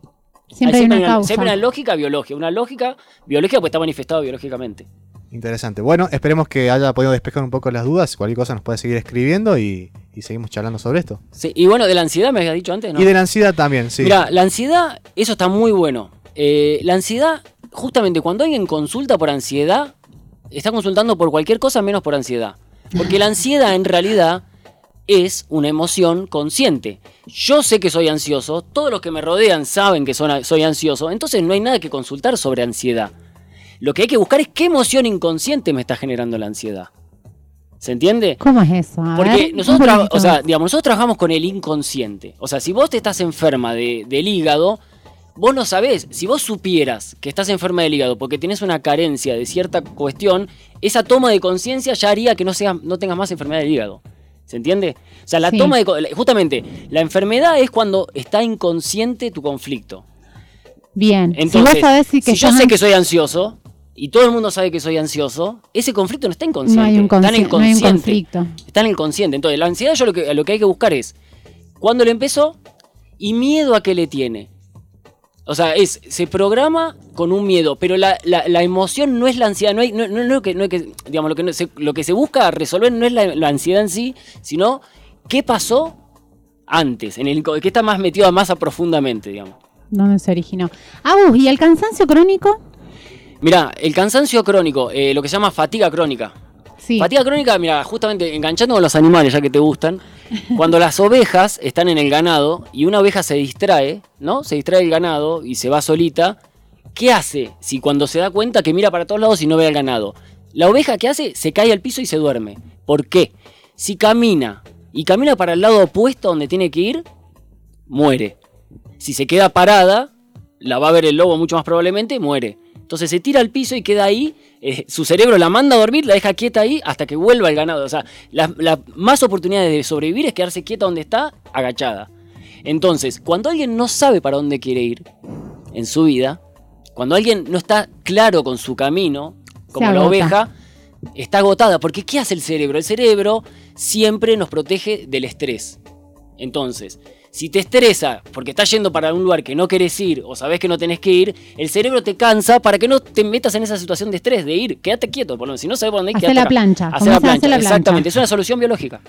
Siempre hay, una, causa. Siempre una lógica biológica. Una lógica biológica pues está manifestado biológicamente. Interesante. Bueno, esperemos que haya podido despejar un poco las dudas. Cualquier cosa nos puede seguir escribiendo y, seguimos charlando sobre esto. Sí, y bueno, de la ansiedad me habías dicho antes, ¿no? Y de la ansiedad también, sí. Mira, la ansiedad, eso está muy bueno. Eh, la ansiedad justamente cuando alguien consulta por ansiedad, está consultando por cualquier cosa menos por ansiedad. Porque la ansiedad en realidad es una emoción consciente. Yo sé que soy ansioso, todos los que me rodean saben que soy ansioso, entonces no hay nada que consultar sobre ansiedad. Lo que hay que buscar es qué emoción inconsciente me está generando la ansiedad. ¿Se entiende? ¿Cómo es eso? Porque nosotros, o sea, digamos, nosotros trabajamos con el inconsciente. O sea, si vos te estás enferma de, del hígado, vos no sabés. Si vos supieras que estás enferma del hígado porque tienes una carencia de cierta cuestión, esa toma de conciencia ya haría que no, sea, no tengas más enfermedad del hígado. ¿Se entiende? O sea, la toma de. Justamente, la enfermedad es cuando está inconsciente tu conflicto. Bien. Entonces, si, que yo sé que soy ansioso, y todo el mundo sabe que soy ansioso, ese conflicto no está inconsciente. No hay un, está en el conflicto. Está en el inconsciente. Entonces, la ansiedad yo lo que, lo que hay que buscar es cuándo le empezó y miedo a qué le tiene. O sea, es, se programa con un miedo, pero la, emoción no es la ansiedad, no, hay, no, no, que, no que, digamos, lo que, se, lo que se busca resolver no es la, ansiedad en sí, sino qué pasó antes, en el que está más metido más a profundamente, digamos. ¿Dónde se originó? Agus, ¿y el cansancio crónico? Mira, el cansancio crónico, eh, lo que se llama fatiga crónica. Fatiga crónica, mira, justamente enganchando con los animales, ya que te gustan, cuando las ovejas están en el ganado y una oveja se distrae, ¿no? Se distrae el ganado y se va solita, ¿qué hace si cuando se da cuenta que mira para todos lados y no ve al ganado? La oveja, ¿qué hace? Se cae al piso y se duerme. ¿Por qué? Si camina y camina para el lado opuesto donde tiene que ir, muere. Si se queda parada, la va a ver el lobo mucho más probablemente, muere. Entonces se tira al piso y queda ahí. Eh, su cerebro la manda a dormir, la deja quieta ahí hasta que vuelva el ganado. O sea, las más oportunidades de sobrevivir es quedarse quieta donde está, agachada. Entonces, cuando alguien no sabe para dónde quiere ir en su vida, cuando alguien no está claro con su camino, como la oveja, está agotada. Porque ¿qué hace el cerebro? El cerebro siempre nos protege del estrés. Entonces, si te estresa porque estás yendo para un lugar que no querés ir o sabes que no tenés que ir, el cerebro te cansa para que no te metas en esa situación de estrés, de ir. Quédate quieto, por lo menos. Si no sabes por dónde ir, Hacer la plancha. Hacer la plancha. Exactamente. Es una solución biológica.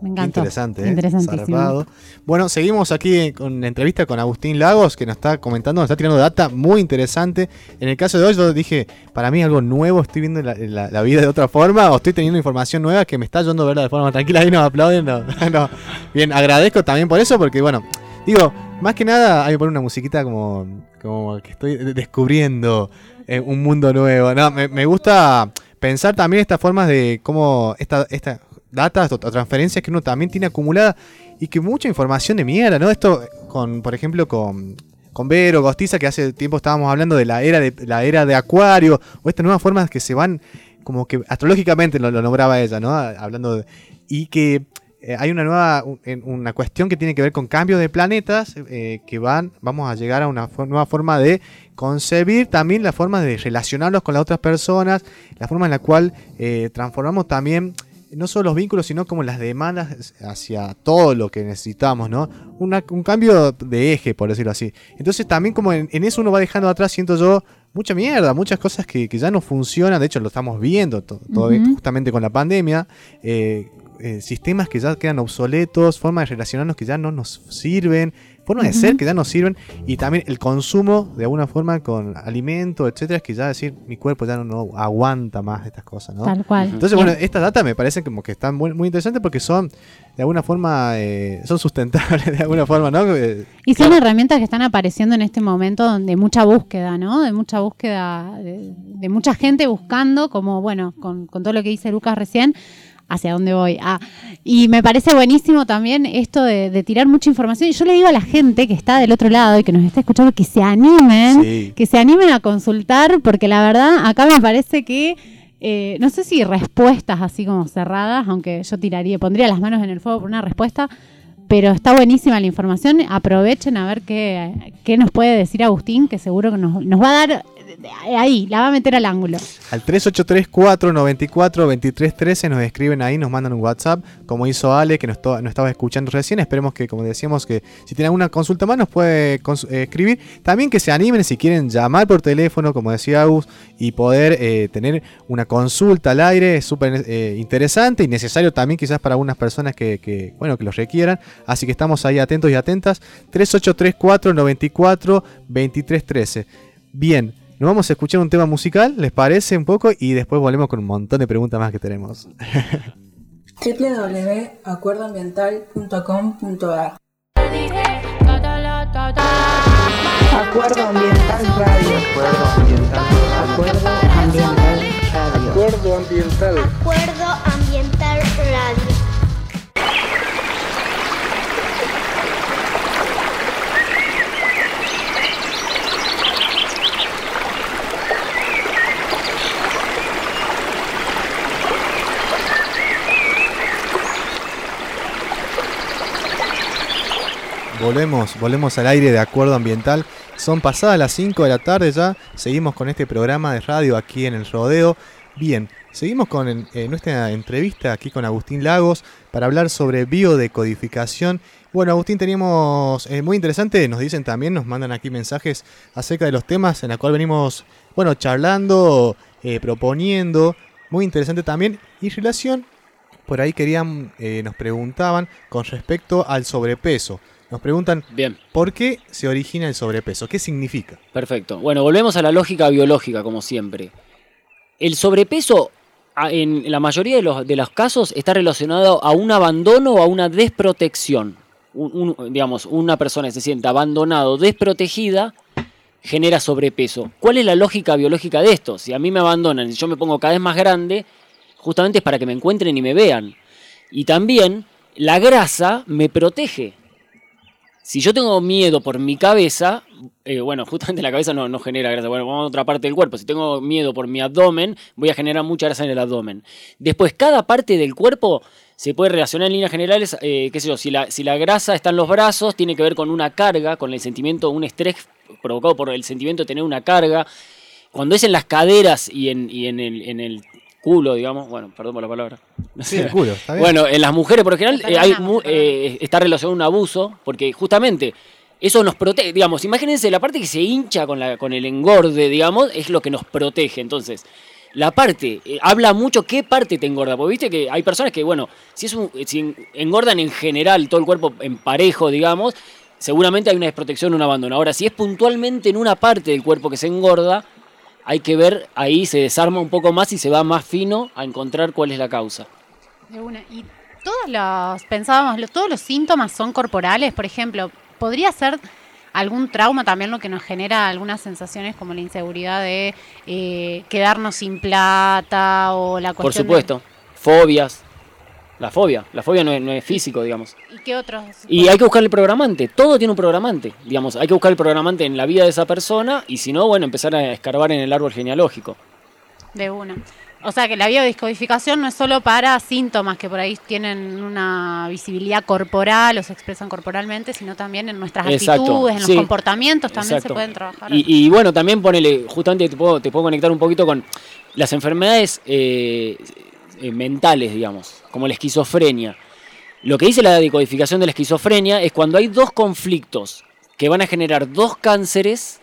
Me encanta. Interesante, ¿eh? Bueno, seguimos aquí con la entrevista con Agustín Lagos, que nos está comentando, nos está tirando data muy interesante. En el caso de hoy, yo dije, para mí algo nuevo, estoy viendo la, vida de otra forma, o estoy teniendo información nueva que me está ayudando a verla de forma tranquila. y nos aplauden. No, Bien, agradezco también por eso, porque bueno, digo, más que nada hay que poner una musiquita como, como que estoy descubriendo eh, un mundo nuevo. No, me, me gusta pensar también estas formas de cómo esta, esta datas o transferencias que uno también tiene acumulada y que mucha información de mierda, ¿no? Esto con, por ejemplo, con, con Vero, Gostiza, que hace tiempo estábamos hablando de la era de la era de Acuario, o estas nuevas formas que se van, como que astrológicamente lo, nombraba ella, ¿no? Hablando de, y que eh, hay una nueva una cuestión que tiene que ver con cambios de planetas eh, que van vamos a llegar a una nueva forma de concebir también la forma de relacionarnos con las otras personas la forma en la cual eh, transformamos también no solo los vínculos, sino como las demandas hacia todo lo que necesitamos, ¿no? un cambio de eje, por decirlo así. Entonces también como en, eso uno va dejando atrás, siento yo, mucha mierda, muchas cosas que, ya no funcionan, de hecho lo estamos viendo todo, justamente con la pandemia, eh, eh, sistemas que ya quedan obsoletos, formas de relacionarnos que ya no nos sirven, formas de ser que ya nos sirven y también el consumo de alguna forma con alimento, etcétera, es que ya decir mi cuerpo ya no, aguanta más estas cosas, ¿no? Tal cual. Entonces, bueno, estas datas me parecen como que están muy, muy interesantes porque son de alguna forma eh, son sustentables de alguna forma, ¿no? Eh, y son herramientas que están apareciendo en este momento donde mucha búsqueda, ¿no? De mucha búsqueda, de, mucha gente buscando, como bueno, con, con todo lo que dice Lucas recién, hacia dónde voy. Ah, y me parece buenísimo también esto de, tirar mucha información. Y yo le digo a la gente que está del otro lado y que nos está escuchando que se animen, que se animen a consultar, porque la verdad acá me parece que, eh, no sé si respuestas así como cerradas, aunque yo tiraría, pondría las manos en el fuego por una respuesta, pero está buenísima la información. Aprovechen a ver qué, qué nos puede decir Agustín, que seguro que nos, nos va a dar ahí, la va a meter al ángulo. Al 383-494-2313 nos escriben ahí, nos mandan un WhatsApp, como hizo Ale, que nos, estaba escuchando recién. Esperemos que, como decíamos, que si tienen alguna consulta más nos puede eh, escribir. También que se animen si quieren llamar por teléfono, como decía Agus, y poder eh, tener una consulta al aire. Es súper eh, interesante y necesario también quizás para algunas personas que, bueno, que los requieran. Así que estamos ahí atentos y atentas. 3834 94 2313. Bien, Nos vamos a escuchar un tema musical, ¿les parece un poco? Y después volvemos con un montón de preguntas más que tenemos. www.acuerdoambiental.com.ar Acuerdo Ambiental Radio. Acuerdo Ambiental Acuerdo Ambiental Radio. Acuerdo Ambiental. Acuerdo Ambiental Radio. Volvemos, volvemos al aire de acuerdo ambiental. Son pasadas las 5 de la tarde ya. Seguimos con este programa de radio aquí en el Rodeo. Bien, seguimos con eh, nuestra entrevista aquí con Agustín Lagos para hablar sobre biodecodificación. Bueno, Agustín, teníamos eh, muy interesante, nos dicen también, nos mandan aquí mensajes acerca de los temas en los cuales venimos, bueno, charlando, eh, proponiendo. Muy interesante también. Y relación, por ahí querían, nos preguntaban con respecto al sobrepeso. Nos preguntan, Bien. ¿por qué se origina el sobrepeso? ¿Qué significa? Perfecto. Bueno, volvemos a la lógica biológica, como siempre. El sobrepeso, en la mayoría de los, de los casos, está relacionado a un abandono o a una desprotección. digamos, una persona que se siente abandonado, desprotegida, genera sobrepeso. ¿Cuál es la lógica biológica de esto? Si a mí me abandonan y yo me pongo cada vez más grande, justamente es para que me encuentren y me vean. Y también la grasa me protege. Si yo tengo miedo por mi cabeza, eh, bueno, justamente la cabeza no, genera grasa, bueno, vamos a otra parte del cuerpo. Si tengo miedo por mi abdomen, voy a generar mucha grasa en el abdomen. Después, cada parte del cuerpo se puede relacionar en líneas generales, eh, qué sé yo, si la, si la grasa está en los brazos, tiene que ver con una carga, con el sentimiento, un estrés provocado por el sentimiento de tener una carga. Cuando es en las caderas y en, en, el, en el culo, digamos, bueno, perdón por la palabra. Sí, el culo, está bien. Bueno, en las mujeres por lo general eh, hay, eh, está relacionado a un abuso, porque justamente eso nos protege, digamos, imagínense, la parte que se hincha con, la, con el engorde, digamos, es lo que nos protege. Entonces, la parte, eh, habla mucho qué parte te engorda, porque viste que hay personas que, bueno, si, es un, si engordan en general todo el cuerpo en parejo, digamos, seguramente hay una desprotección, un abandono. Ahora, si es puntualmente en una parte del cuerpo que se engorda, hay que ver, ahí se desarma un poco más y se va más fino a encontrar cuál es la causa. Y todos los, pensábamos, todos los síntomas son corporales, por ejemplo, podría ser algún trauma también lo que nos genera algunas sensaciones como la inseguridad de eh, quedarnos sin plata o la cuestión Por supuesto, fobias. La fobia, la fobia no es, físico, digamos. ¿Y qué otros? Y hay que buscar el programante, todo tiene un programante, digamos, hay que buscar el programante en la vida de esa persona y si no, bueno, empezar a escarbar en el árbol genealógico. De una. O sea que la biodiscodificación no es solo para síntomas que por ahí tienen una visibilidad corporal o se expresan corporalmente, sino también en nuestras actitudes, en los comportamientos también se pueden trabajar. Y, bueno, también ponele, justamente te puedo, te puedo conectar un poquito con las enfermedades eh, eh, mentales, digamos, como la esquizofrenia. Lo que dice la decodificación de la esquizofrenia es cuando hay dos conflictos que van a generar dos cánceres,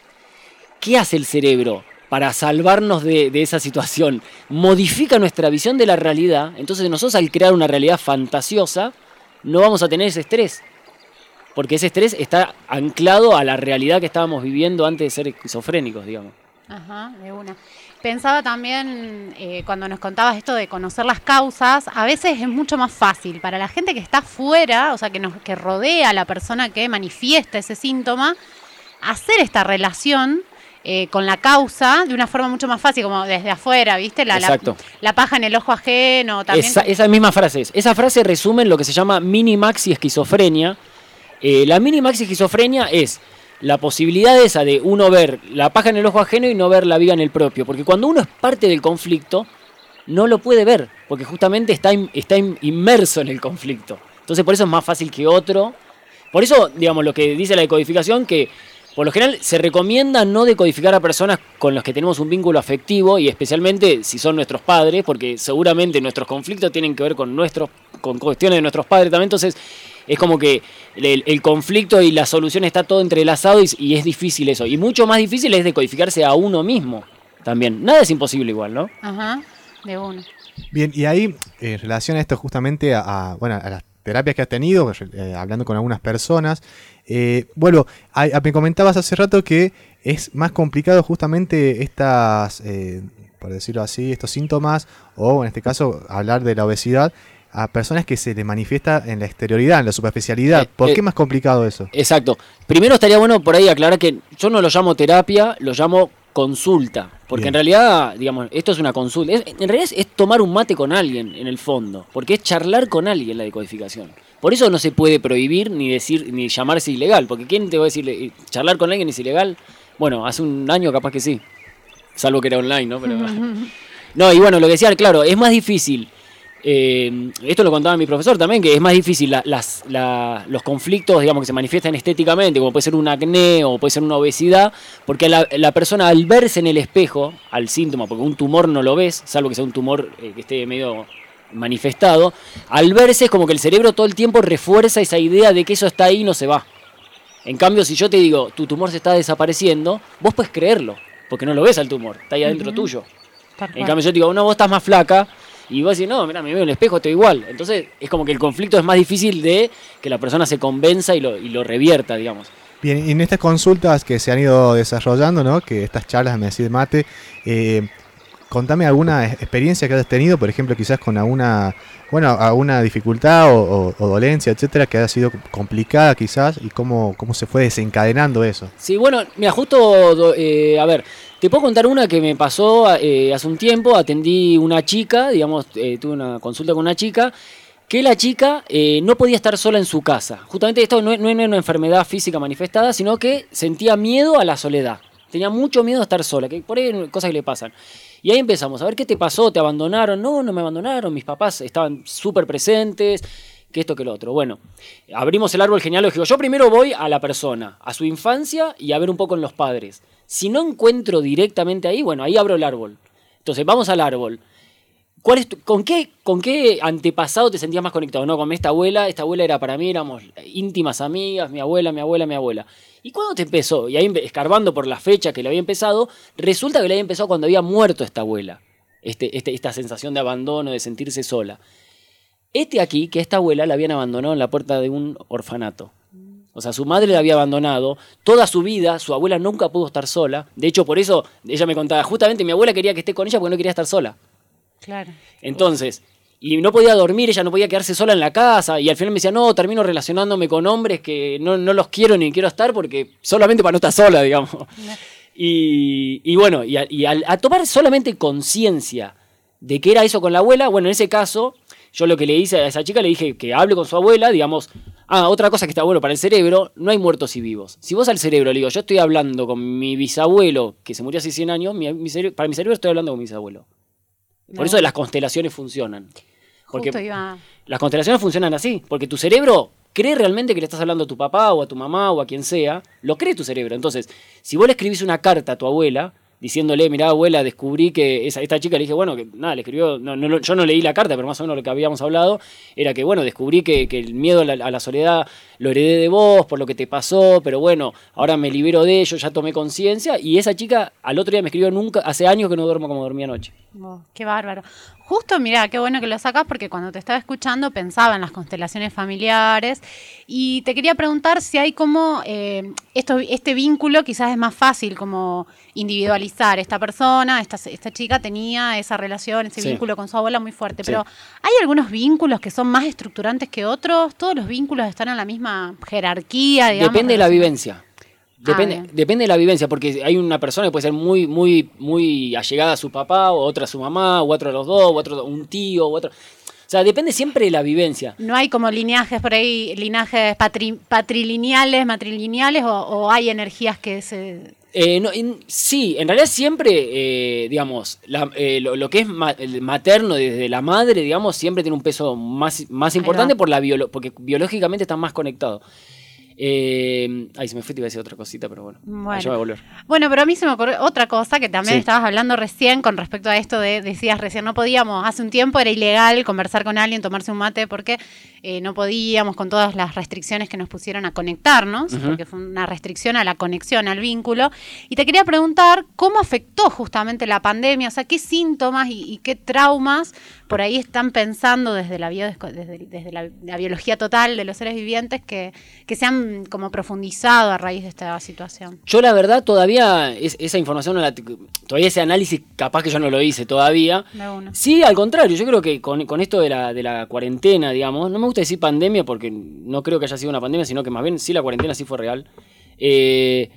¿qué hace el cerebro para salvarnos de, esa situación? Modifica nuestra visión de la realidad, entonces nosotros al crear una realidad fantasiosa, no vamos a tener ese estrés, porque ese estrés está anclado a la realidad que estábamos viviendo antes de ser esquizofrénicos, digamos. Ajá, de una pensaba también, eh, cuando nos contabas esto de conocer las causas, a veces es mucho más fácil para la gente que está fuera, o sea, que, nos, que rodea a la persona que manifiesta ese síntoma, hacer esta relación eh, con la causa de una forma mucho más fácil, como desde afuera, ¿viste? La, la, paja en el ojo ajeno. También esa, esa misma frase es. Esa frase resume lo que se llama mini-maxi esquizofrenia. Eh, la mini-maxi esquizofrenia es la posibilidad esa de uno ver la paja en el ojo ajeno y no ver la viga en el propio. Porque cuando uno es parte del conflicto, no lo puede ver, porque justamente está, está inmerso en el conflicto. Entonces por eso es más fácil que otro. Por eso, digamos, lo que dice la decodificación, que por lo general se recomienda no decodificar a personas con las que tenemos un vínculo afectivo y especialmente si son nuestros padres, porque seguramente nuestros conflictos tienen que ver con nuestros, con cuestiones de nuestros padres también. Entonces es como que el, conflicto y la solución está todo entrelazado y, es difícil eso. Y mucho más difícil es decodificarse a uno mismo también. Nada es imposible igual, ¿no? Ajá, de uno. Bien, y ahí, en relación a esto justamente a, bueno, a las terapias que has tenido, eh, hablando con algunas personas, eh, bueno, me comentabas hace rato que es más complicado justamente estas, eh, por decirlo así, estos síntomas, o en este caso hablar de la obesidad, a personas que se le manifiesta en la exterioridad, en la superficialidad. Eh, ¿Por eh, qué es más complicado eso? Exacto. Primero estaría bueno por ahí aclarar que yo no lo llamo terapia, lo llamo consulta. Porque Bien. en realidad, digamos, esto es una consulta. Es- en realidad es, es tomar un mate con alguien en el fondo. Porque es charlar con alguien la decodificación. Por eso no se puede prohibir ni decir ni llamarse ilegal. Porque ¿quién te va a decir eh, charlar con alguien es ilegal? Bueno, hace un año capaz que sí. Salvo que era online, ¿no? Pero, no, y bueno, lo que decía, claro, es más difícil. Eh, esto lo contaba mi profesor también, que es más difícil la- las, la- los conflictos, digamos, que se manifiestan estéticamente, como puede ser un acné o puede ser una obesidad, porque la, la persona al verse en el espejo, al síntoma, porque un tumor no lo ves, salvo que sea un tumor eh, que esté medio manifestado, al verse es como que el cerebro todo el tiempo refuerza esa idea de que eso está ahí y no se va. En cambio, si yo te digo, tu tumor se está desapareciendo, vos puedes creerlo, porque no lo ves al tumor, está ahí adentro tuyo. Tal En cual. cambio, yo te digo, no, vos estás más flaca. Y vos decís, no, mira, me veo en el espejo, estoy igual. Entonces, es como que el conflicto es más difícil de que la persona se convenza y lo, y lo revierta, digamos. Bien, y en estas consultas que se han ido desarrollando, ¿no? Que estas charlas me decís mate, eh, contame alguna ex- experiencia que hayas tenido, por ejemplo, quizás con alguna, bueno, alguna dificultad o, o- o dolencia, etcétera, que haya sido complicada quizás, y cómo, cómo se fue desencadenando eso. Sí, bueno, mira, justo, eh, a ver, te puedo contar una que me pasó eh, hace un tiempo. Atendí una chica, digamos, eh, tuve una consulta con una chica, que la chica eh, no podía estar sola en su casa. Justamente esto no, no era una enfermedad física manifestada, sino que sentía miedo a la soledad. Tenía mucho miedo a estar sola, que por ahí cosas que le pasan. Y ahí empezamos, a ver qué te pasó, te abandonaron. No, no me abandonaron, mis papás estaban súper presentes, que esto, que lo otro. Bueno, abrimos el árbol genealógico. Yo primero voy a la persona, a su infancia y a ver un poco en los padres. Si no encuentro directamente ahí, bueno, ahí abro el árbol. Entonces, vamos al árbol. ¿Cuál es tu- con, qué, ¿Con qué antepasado te sentías más conectado? No, con esta abuela. Esta abuela era para mí, éramos íntimas amigas, mi abuela, mi abuela, mi abuela. ¿Y cuándo te empezó? Y ahí escarbando por la fecha que le había empezado, resulta que le había empezado cuando había muerto esta abuela. Este, este- esta sensación de abandono, de sentirse sola. Este aquí, que esta abuela la habían abandonado en la puerta de un orfanato. O sea, su madre la había abandonado toda su vida, su abuela nunca pudo estar sola. De hecho, por eso ella me contaba, justamente mi abuela quería que esté con ella porque no quería estar sola. Claro. Entonces, y no podía dormir, ella no podía quedarse sola en la casa. Y al final me decía, no, termino relacionándome con hombres que no, no los quiero ni quiero estar porque solamente para no estar sola, digamos. Y, y bueno, y, a, y al- a tomar solamente conciencia de que era eso con la abuela, bueno, en ese caso, yo lo que le hice a esa chica, le dije que hable con su abuela, digamos, ah, otra cosa que está bueno para el cerebro, no hay muertos y vivos. Si vos al cerebro le digo, yo estoy hablando con mi bisabuelo, que se murió hace 100 años, mi- para mi cerebro estoy hablando con mi bisabuelo. Por eso las constelaciones funcionan. Porque Justo iba... las constelaciones funcionan así, porque tu cerebro cree realmente que le estás hablando a tu papá o a tu mamá o a quien sea, lo cree tu cerebro. Entonces, si vos le escribís una carta a tu abuela diciéndole, mirá abuela, descubrí que esa, esta chica le dije, bueno, que nada, le escribió, no, no, yo no leí la carta, pero más o menos lo que habíamos hablado era que, bueno, descubrí que, que el miedo a la, soledad lo heredé de vos por lo que te pasó, pero bueno, ahora me libero de ello, ya tomé conciencia, y esa chica al otro día me escribió, nunca, hace años que no duermo como dormía anoche. Qué bárbaro. Justo, mira, qué bueno que lo sacas porque cuando te estaba escuchando pensaba en las constelaciones familiares y te quería preguntar si hay como eh, esto, este vínculo quizás es más fácil como individualizar. Esta persona, esta, esta chica tenía esa relación, ese Sí. vínculo con su abuela muy fuerte, Sí. pero ¿hay algunos vínculos que son más estructurantes que otros? ¿Todos los vínculos están en la misma jerarquía? Digamos, Depende de la vivencia. Depende, bien. depende de la vivencia, porque hay una persona que puede ser muy, muy, muy allegada a su papá, o otra a su mamá, o otro a los dos, o otro un tío, o otro. O sea, depende siempre de la vivencia. ¿No hay como lineajes por ahí, linajes patri- patrilineales, matrilineales, o, o hay energías que se... Eh, no, en- sí, en realidad siempre, eh, digamos, la- eh, lo, lo que es ma- el materno desde la madre, digamos, siempre tiene un peso más, más importante por la biolo- porque biológicamente están más conectados. Eh, ay, se me fue, te iba a decir otra cosita, pero bueno. Bueno. Ya va a volver. Bueno, pero a mí se me ocurrió otra cosa que también Sí. estabas hablando recién con respecto a esto de, decías recién, no podíamos, hace un tiempo era ilegal conversar con alguien, tomarse un mate, porque eh, no podíamos con todas las restricciones que nos pusieron a conectarnos, Ujú. porque fue una restricción a la conexión, al vínculo. Y te quería preguntar cómo afectó justamente la pandemia, o sea, qué síntomas y, y qué traumas por ahí están pensando desde la, biodesco- desde, desde la, la biología total de los seres vivientes que, que se han como profundizado a raíz de esta situación? Yo la verdad todavía esa información, todavía ese análisis capaz que yo no lo hice todavía. Sí, al contrario, yo creo que con, esto de la, de la cuarentena, digamos, no me gusta decir pandemia porque no creo que haya sido una pandemia, sino que más bien sí la cuarentena sí fue real. Eh,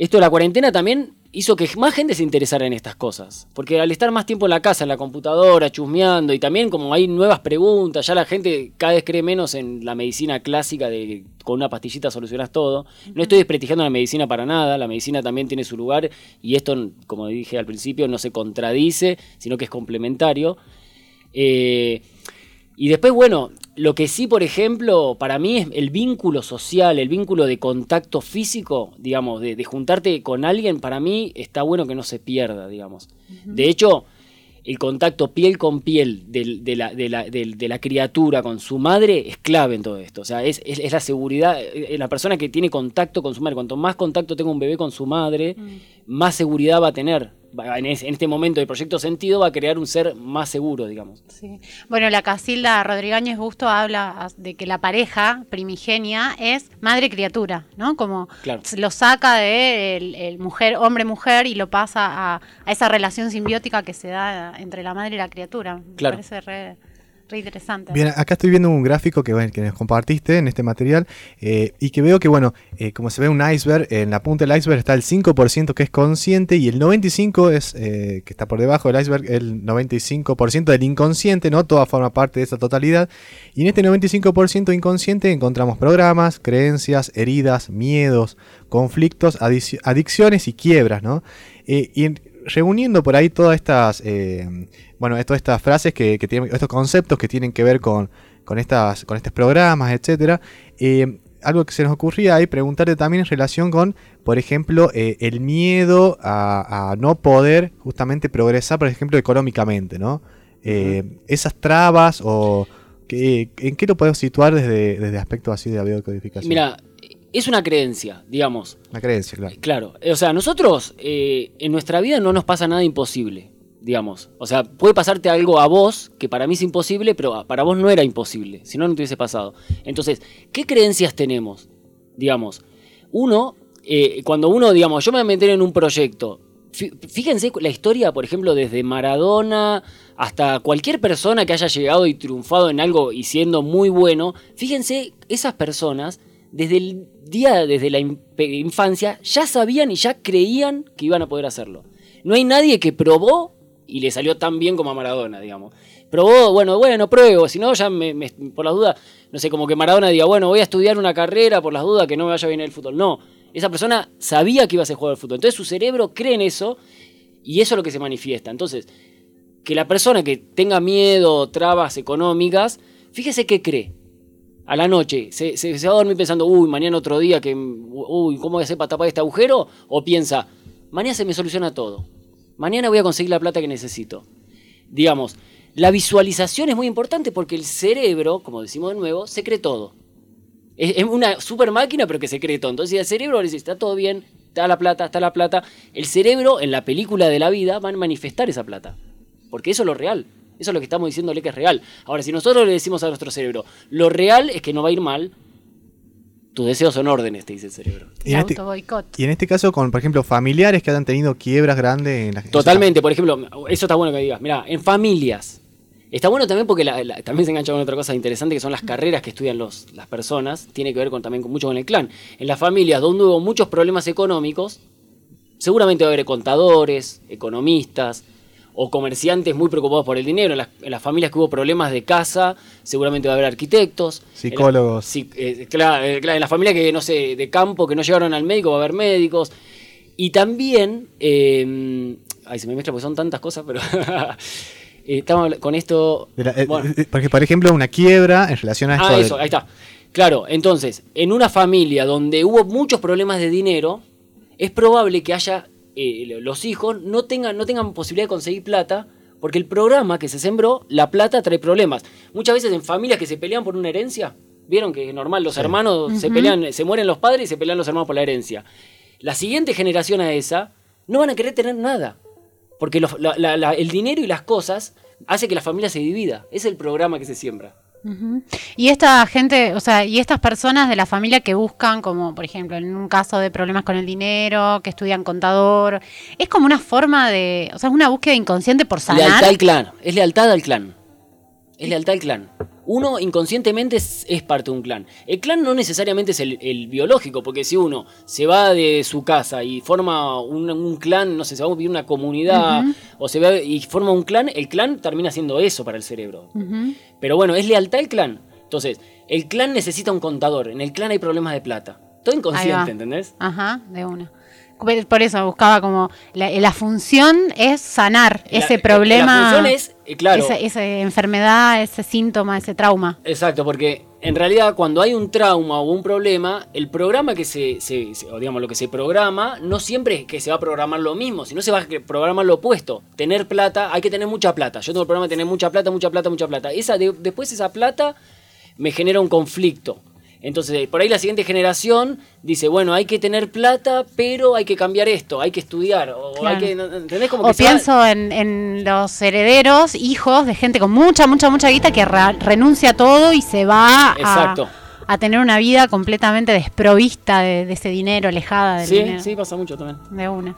esto de la cuarentena también hizo que más gente se interesara en estas cosas. Porque al estar más tiempo en la casa, en la computadora, chusmeando, y también como hay nuevas preguntas, ya la gente cada vez cree menos en la medicina clásica de con una pastillita solucionas todo. No estoy desprestigiando la medicina para nada, la medicina también tiene su lugar y esto, como dije al principio, no se contradice, sino que es complementario. Eh, y después, bueno, lo que sí, por ejemplo, para mí es el vínculo social, el vínculo de contacto físico, digamos, de, juntarte con alguien, para mí está bueno que no se pierda, digamos. De hecho, el contacto piel con piel de, la, criatura con su madre es clave en todo esto. O sea, es, la seguridad, eh, la persona que tiene contacto con su madre, cuanto más contacto tenga un bebé con su madre, mm. más seguridad va a tener en, este momento del proyecto Sentido va a crear un ser más seguro, digamos. Bueno, la Casilda Rodríguez Busto habla de que la pareja primigenia es madre-criatura, ¿no? Como lo saca de el, mujer, hombre-mujer y lo pasa a, a, esa relación simbiótica que se da entre la madre y la criatura. Claro. parece re interesante. Bien, acá estoy viendo un gráfico que, bueno, que nos compartiste en este material eh, y que veo que, bueno, eh, como se ve un iceberg, en la punta del iceberg está el 5% que es consciente y el 95% es, eh, que está por debajo del iceberg, el 95% del inconsciente, ¿no? Toda forma parte de esa totalidad. Y en este 95% inconsciente encontramos programas, creencias, heridas, miedos, conflictos, adicciones y quiebras, ¿no? y reuniendo por ahí todas estas bueno, todas estas frases que, tienen, estos conceptos que tienen que ver con, con, estas, con estos programas, etcétera. Eh, algo que se nos ocurría ahí preguntarte también en relación con, por ejemplo, eh, el miedo a, no poder justamente progresar, por ejemplo, económicamente, ¿no? Eh, esas trabas o ¿en qué lo podemos situar desde, desde aspectos así de la biodecodificación? Mira, es una creencia, digamos. Una creencia, claro. Claro, o sea, nosotros en nuestra vida no nos pasa nada imposible digamos. O sea, puede pasarte algo a vos que para mí es imposible, pero para vos no era imposible, si no, no te hubiese pasado. Entonces, ¿qué creencias tenemos? Digamos, uno, eh, cuando uno, digamos, yo me voy a meter en un proyecto, fíjense la historia, por ejemplo, desde Maradona hasta cualquier persona que haya llegado y triunfado en algo y siendo muy bueno, fíjense, esas personas, desde el día, desde la infancia, ya sabían y ya creían que iban a poder hacerlo. No hay nadie que probó y le salió tan bien como a Maradona, digamos. Probó, bueno, bueno, pruebo, si no, ya me, por las dudas, no sé, como que Maradona diga, bueno, voy a estudiar una carrera por las dudas que no me vaya bien el fútbol. No, esa persona sabía que iba a ser jugador de fútbol. Entonces su cerebro cree en eso y eso es lo que se manifiesta. Entonces, que la persona que tenga miedo, trabas económicas, fíjese qué cree. A la noche, se, se, va a dormir pensando, uy, mañana otro día, que, uy, ¿cómo voy a hacer para tapar este agujero? O piensa, mañana se me soluciona todo mañana voy a conseguir la plata que necesito. Digamos, la visualización es muy importante porque el cerebro, como decimos de nuevo, se cree todo. Es, una super máquina, pero que se cree todo. Entonces, si el cerebro le dice, está todo bien, está la plata, está la plata, el cerebro en la película de la vida va a manifestar esa plata. Porque eso es lo real. Eso es lo que estamos diciéndole que es real. Ahora, si nosotros le decimos a nuestro cerebro, lo real es que no va a ir mal, tus deseos son órdenes, te dice el cerebro. Y en, este, y en este caso, con, por ejemplo, familiares que hayan tenido quiebras grandes en la Totalmente, por ejemplo, eso está bueno que digas. Mira, en familias. Está bueno también porque también se engancha con otra cosa interesante que son las carreras que estudian los, las personas. Tiene que ver con, también con, mucho con el clan. En las familias donde hubo muchos problemas económicos, seguramente va a haber contadores, economistas, o comerciantes muy preocupados por el dinero. En las, familias que hubo problemas de casa, seguramente va a haber arquitectos. Psicólogos. En, eh, claro, eh, en las familias que, no sé, de campo, que no llegaron al médico, va a haber médicos. Y también, eh, ay, se me mezcla porque son tantas cosas, pero estamos con esto... porque, por ejemplo, una quiebra en relación a esto. Ah, eso, ahí está. Claro, entonces, en una familia donde hubo muchos problemas de dinero, es probable que haya eh, los hijos no tengan, no tengan posibilidad de conseguir plata, porque el programa que se sembró, la plata trae problemas. Muchas veces en familias que se pelean por una herencia, vieron que es normal, los hermanos se pelean, se mueren los padres y se pelean los hermanos por la herencia. La siguiente generación a esa no van a querer tener nada, porque el dinero y las cosas hace que la familia se divida. Es el programa que se siembra. Y esta gente, o sea, y estas personas de la familia que buscan, como por ejemplo en un caso de problemas con el dinero, que estudian contador, es como una forma de, o sea, es una búsqueda inconsciente por sanar. Lealtad al clan. Es lealtad al clan. Es lealtad al clan. Uno inconscientemente es, es parte de un clan. El clan no necesariamente es el, el biológico, porque si uno se va de su casa y forma un, un clan, no sé, se va a vivir una comunidad o se va y forma un clan, el clan termina siendo eso para el cerebro. Pero bueno, es lealtad al clan. Entonces, el clan necesita un contador. En el clan hay problemas de plata. Todo inconsciente, ¿entendés? Ajá, de una. Por- Por eso buscaba como la, la función es sanar La- ese la- problema, La función es, eh, claro. esa, esa enfermedad, ese síntoma, ese trauma. Exacto, porque en realidad cuando hay un trauma o un problema, el programa que se, se- se- o digamos lo que se programa, no siempre es que se va a programar lo mismo, sino se va a programar lo opuesto. Tener plata, hay que tener mucha plata. Yo tengo el programa de tener mucha plata, mucha plata, mucha plata. Esa, de- después esa plata me genera un conflicto. Entonces, por ahí la siguiente generación dice, bueno, hay que tener plata, pero hay que cambiar esto, hay que estudiar, o Claro. hay que, ¿entendés? Como O que se va- pienso en, en los herederos, hijos de gente con mucha, mucha, mucha guita que renuncia a todo y se va a, tener una vida completamente desprovista de, de ese dinero, alejada del Sí, dinero. sí, pasa mucho también. De una.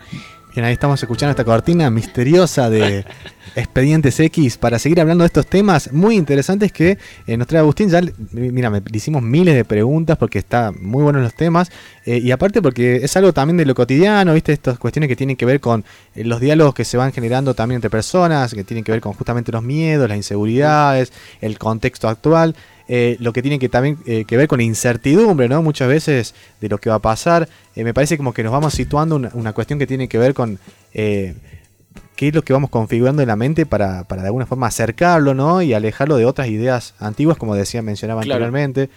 Bien, ahí estamos escuchando esta cortina misteriosa de Expedientes X para seguir hablando de estos temas muy interesantes que eh, nos trae Agustín. Ya, mira, me le hicimos miles de preguntas porque está muy buenos los temas eh, y aparte porque es algo también de lo cotidiano, ¿viste? Estas cuestiones que tienen que ver con eh, los diálogos que se van generando también entre personas, que tienen que ver con justamente los miedos, las inseguridades, el contexto actual. Eh, lo que tiene que también eh, que ver con incertidumbre, ¿no? Muchas veces de lo que va a pasar. Eh, me parece como que nos vamos situando una, una cuestión que tiene que ver con qué es lo que vamos configurando en la mente para, para de alguna forma acercarlo, ¿no? Y alejarlo de otras ideas antiguas, como decía, mencionaba Claro. anteriormente.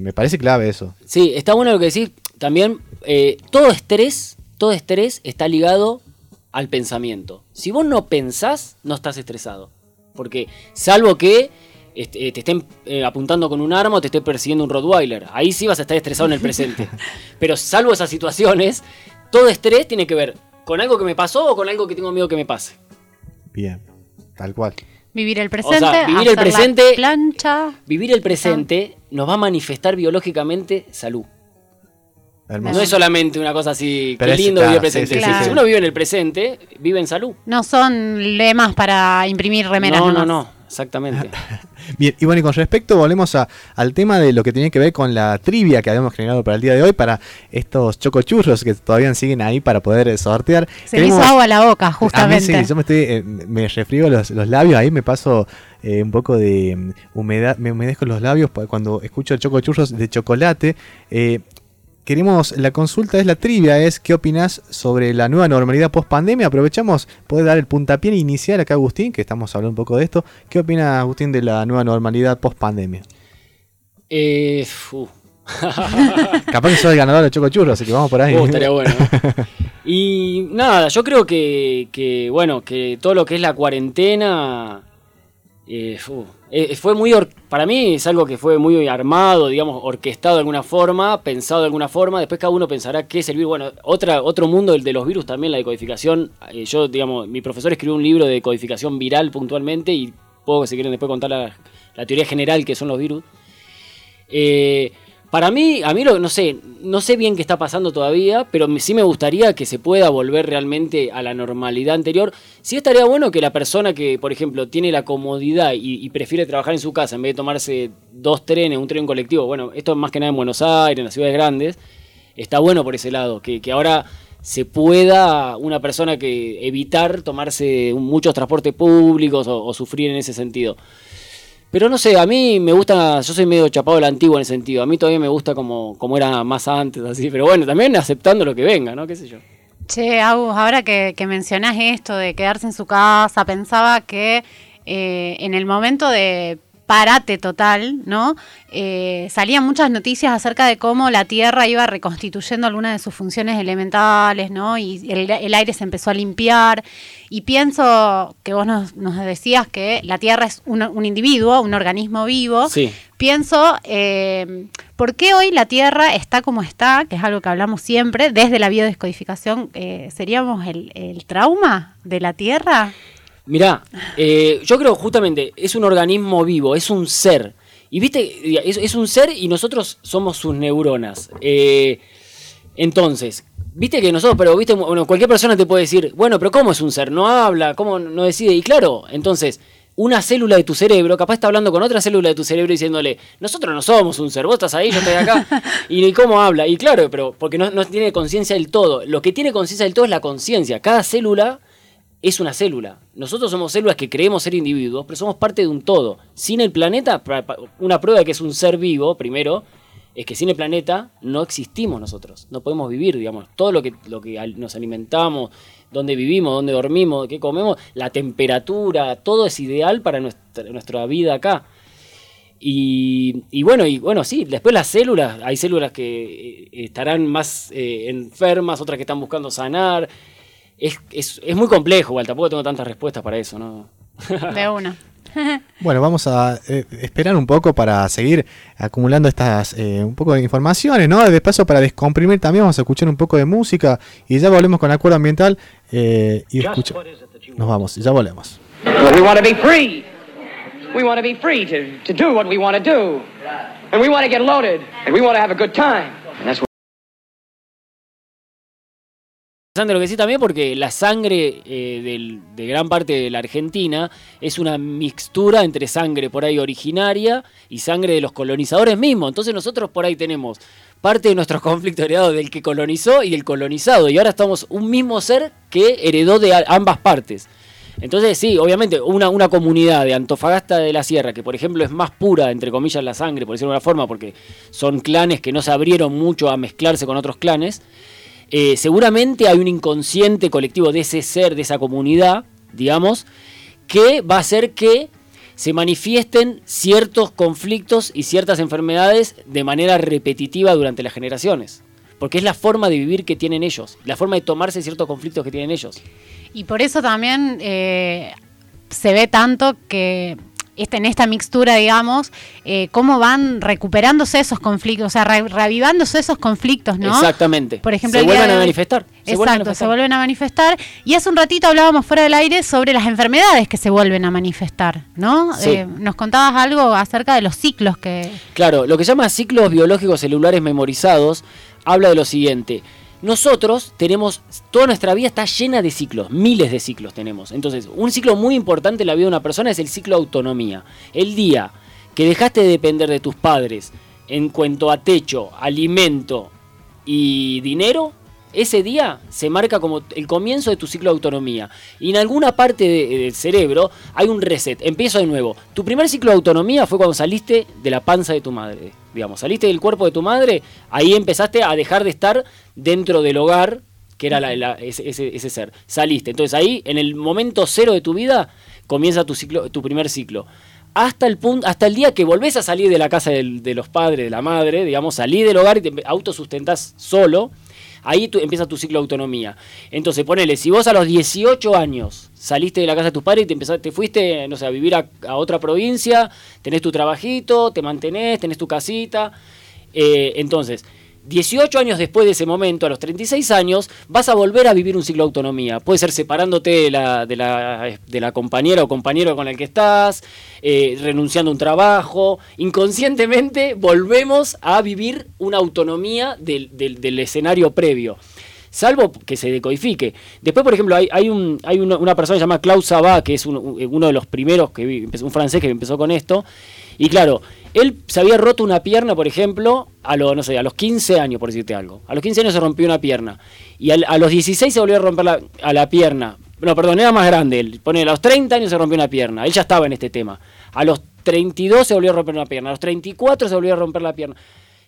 Me parece clave eso. Sí, está bueno lo que decís. También, todo estrés, todo estrés está ligado al pensamiento. Si vos no pensás, no estás estresado. Porque, salvo que te estén eh, apuntando con un arma o te esté persiguiendo un Rottweiler. Ahí sí vas a estar estresado en el presente. Pero salvo esas situaciones, todo estrés tiene que ver con algo que me pasó o con algo que tengo miedo que me pase. Bien, tal cual. Vivir el presente, vivir el hacer la presente- plancha. Vivir el presente nos va a manifestar biológicamente salud. Hermoso. No es solamente una cosa así, Pero qué es- lindo claro, vivir el sí, presente. sí, sí, Si uno vive en el presente, vive en salud. No son lemas para imprimir remeras. no, no, nomás. no, exactamente. Bien, y bueno, y con respecto, volvemos a- al tema de lo que tiene que ver con la trivia que habíamos generado para el día de hoy, para estos chocochurros que todavía siguen ahí para poder eh, sortear. Se me hizo Queremos- agua la boca, A mí justamente. sí, yo me estoy, eh, me refriego los, los labios, ahí me paso eh, un poco de mm, humedad, me humedezco los labios cuando escucho el choco churros de chocolate. Eh, queremos, la consulta es la trivia, es ¿qué opinas sobre la nueva normalidad post pandemia? Aprovechamos, puede dar el puntapié inicial acá Agustín, que estamos hablando un poco de esto. ¿Qué opina Agustín de la nueva normalidad post pandemia? Eh, uh, Capaz que soy el ganador de choco churros, así que vamos por ahí. uh, estaría bueno. Y nada, yo creo que, que, bueno, que todo lo que es la cuarentena eh, uh, eh, fue muy, para mí es algo que fue muy armado, digamos, orquestado de alguna forma, pensado de alguna forma, después cada uno pensará qué es el virus. Bueno, otra, otro mundo, el de los virus también, la decodificación. Eh, yo, digamos, mi profesor escribió un libro de codificación viral puntualmente y puedo, si quieren, después contar la, la teoría general que son los virus. Eh, para mí, a mí lo, no sé, no sé bien qué está pasando todavía, pero sí me gustaría que se pueda volver realmente a la normalidad anterior. Sí estaría bueno que la persona que, por ejemplo, tiene la comodidad y, y prefiere trabajar en su casa en vez de tomarse dos trenes, un tren colectivo, bueno, esto es más que nada en Buenos Aires, en las ciudades grandes, está bueno por ese lado, que, ahora se pueda una persona que evitar tomarse muchos transportes públicos o sufrir en ese sentido. Pero no sé, a mí me gusta, yo soy medio chapado de la antigua en ese sentido. A mí todavía me gusta como, como era más antes, así. Pero bueno, también aceptando lo que venga, ¿no? ¿Qué sé yo? Che, Agus, ahora que, que mencionás esto de quedarse en su casa, pensaba que eh, en el momento de parate total, ¿no? Eh, salían muchas noticias acerca de cómo la Tierra iba reconstituyendo algunas de sus funciones elementales, ¿no? Y el, el aire se empezó a limpiar. Y pienso que vos nos, nos decías que la Tierra es un, un individuo, un organismo vivo. Sí. Pienso, eh, ¿por qué hoy la Tierra está como está? Que es algo que hablamos siempre, desde la biodescodificación, eh, ¿seríamos el, el trauma de la Tierra? Mirá, eh, yo creo justamente, es un organismo vivo, es un ser. Y viste, es, es un ser y nosotros somos sus neuronas. Eh, entonces, viste que nosotros, pero viste, bueno, cualquier persona te puede decir, bueno, pero ¿cómo es un ser? No habla, ¿cómo no decide? Y claro, entonces, una célula de tu cerebro, capaz está hablando con otra célula de tu cerebro diciéndole, nosotros no somos un ser, vos estás ahí, yo estoy acá, y, cómo habla. Y claro, pero porque no, no tiene conciencia del todo. Lo que tiene conciencia del todo es la conciencia. Cada célula es una célula. Nosotros somos células que creemos ser individuos, pero somos parte de un todo. Sin el planeta, una prueba de que es un ser vivo, primero, es que sin el planeta no existimos nosotros, no podemos vivir, digamos, todo lo que, lo que nos alimentamos, dónde vivimos, dónde dormimos, qué comemos, la temperatura, todo es ideal para nuestra, nuestra vida acá. Y, bueno, y bueno, sí, después las células, hay células que eh, estarán más eh, enfermas, otras que están buscando sanar, es, muy complejo, igual, tampoco tengo tantas respuestas para eso, ¿no? De una. bueno, vamos a eh, esperar un poco para seguir acumulando estas eh, un poco de informaciones, ¿no? De paso para descomprimir también vamos a escuchar un poco de música y ya volvemos con acuerdo ambiental eh, y escucha. Nos vamos, ya volvemos. We want to be free. We want to be free to, to do what we want to do. And we want to get loaded. And we want to have a good time. And that's lo que sí también porque la sangre eh, de gran parte de la Argentina es una mixtura entre sangre por ahí originaria y sangre de los colonizadores mismos. Entonces nosotros por ahí tenemos parte de nuestros conflictos heredados del que colonizó y del colonizado. Y ahora estamos un mismo ser que heredó de ambas partes. Entonces sí, obviamente una, una comunidad de Antofagasta de la Sierra, que por ejemplo es más pura, entre comillas, la sangre, por decirlo de una forma, porque son clanes que no se abrieron mucho a mezclarse con otros clanes eh, seguramente hay un inconsciente colectivo de ese ser, de esa comunidad, digamos, que va a hacer que se manifiesten ciertos conflictos y ciertas enfermedades de manera repetitiva durante las generaciones. Porque es la forma de vivir que tienen ellos, la forma de tomarse ciertos conflictos que tienen ellos. Y por eso también eh, se ve tanto que este, en esta mixtura, digamos, eh, cómo van recuperándose esos conflictos, o sea, reavivándose esos conflictos, ¿no? Exactamente. Por ejemplo, se vuelven a manifestar. Exacto, se vuelven a manifestar. Y hace un ratito hablábamos fuera del aire sobre las enfermedades que se vuelven a manifestar, ¿no? Eh, nos contabas algo acerca de los ciclos que... Claro, lo que se llama ciclos biológicos celulares memorizados habla de lo siguiente. Nosotros tenemos, toda nuestra vida está llena de ciclos, miles de ciclos tenemos. Entonces, un ciclo muy importante en la vida de una persona es el ciclo autonomía. El día que dejaste de depender de tus padres en cuanto a techo, alimento y dinero, ese día se marca como el comienzo de tu ciclo de autonomía. Y en alguna parte del cerebro hay un reset, empiezo de nuevo. Tu primer ciclo de autonomía fue cuando saliste de la panza de tu madre digamos, saliste del cuerpo de tu madre, ahí empezaste a dejar de estar dentro del hogar, que era ese, ser. Saliste. Entonces ahí, en el momento cero de tu vida, comienza tu, ciclo, tu primer ciclo. Hasta el, punto, hasta el día que volvés a salir de la casa de los padres, de la madre, digamos, salí del hogar y te autosustentás solo, ahí tú, empieza tu ciclo de autonomía. Entonces, ponele, si vos a los 18 años saliste de la casa de tus padres y te, empezaste, te fuiste, no sé, a vivir a, otra provincia, tenés tu trabajito, te mantenés, tenés tu casita. Eh, entonces, 18 años después de ese momento, a los 36 años, vas a volver a vivir un ciclo de autonomía. Puede ser separándote de la, de la, de la compañera o compañero con el que estás, eh, renunciando a un trabajo. Inconscientemente volvemos a vivir una autonomía del, del escenario previo salvo que se decodifique. Después, por ejemplo, hay, hay, un, hay una, persona llamada Klaus Sabat, que es uno de los primeros, que un francés que empezó con esto, y claro, él se había roto una pierna, por ejemplo, a, lo, no sé, a los 15 años, por decirte algo. A los 15 años se rompió una pierna. Y a los 16 se volvió a romper la, a la pierna. No, perdón, era más grande. Él pone a los 30 años se rompió una pierna. Él ya estaba en este tema. A los 32 se volvió a romper una pierna. A los 34 se volvió a romper la pierna.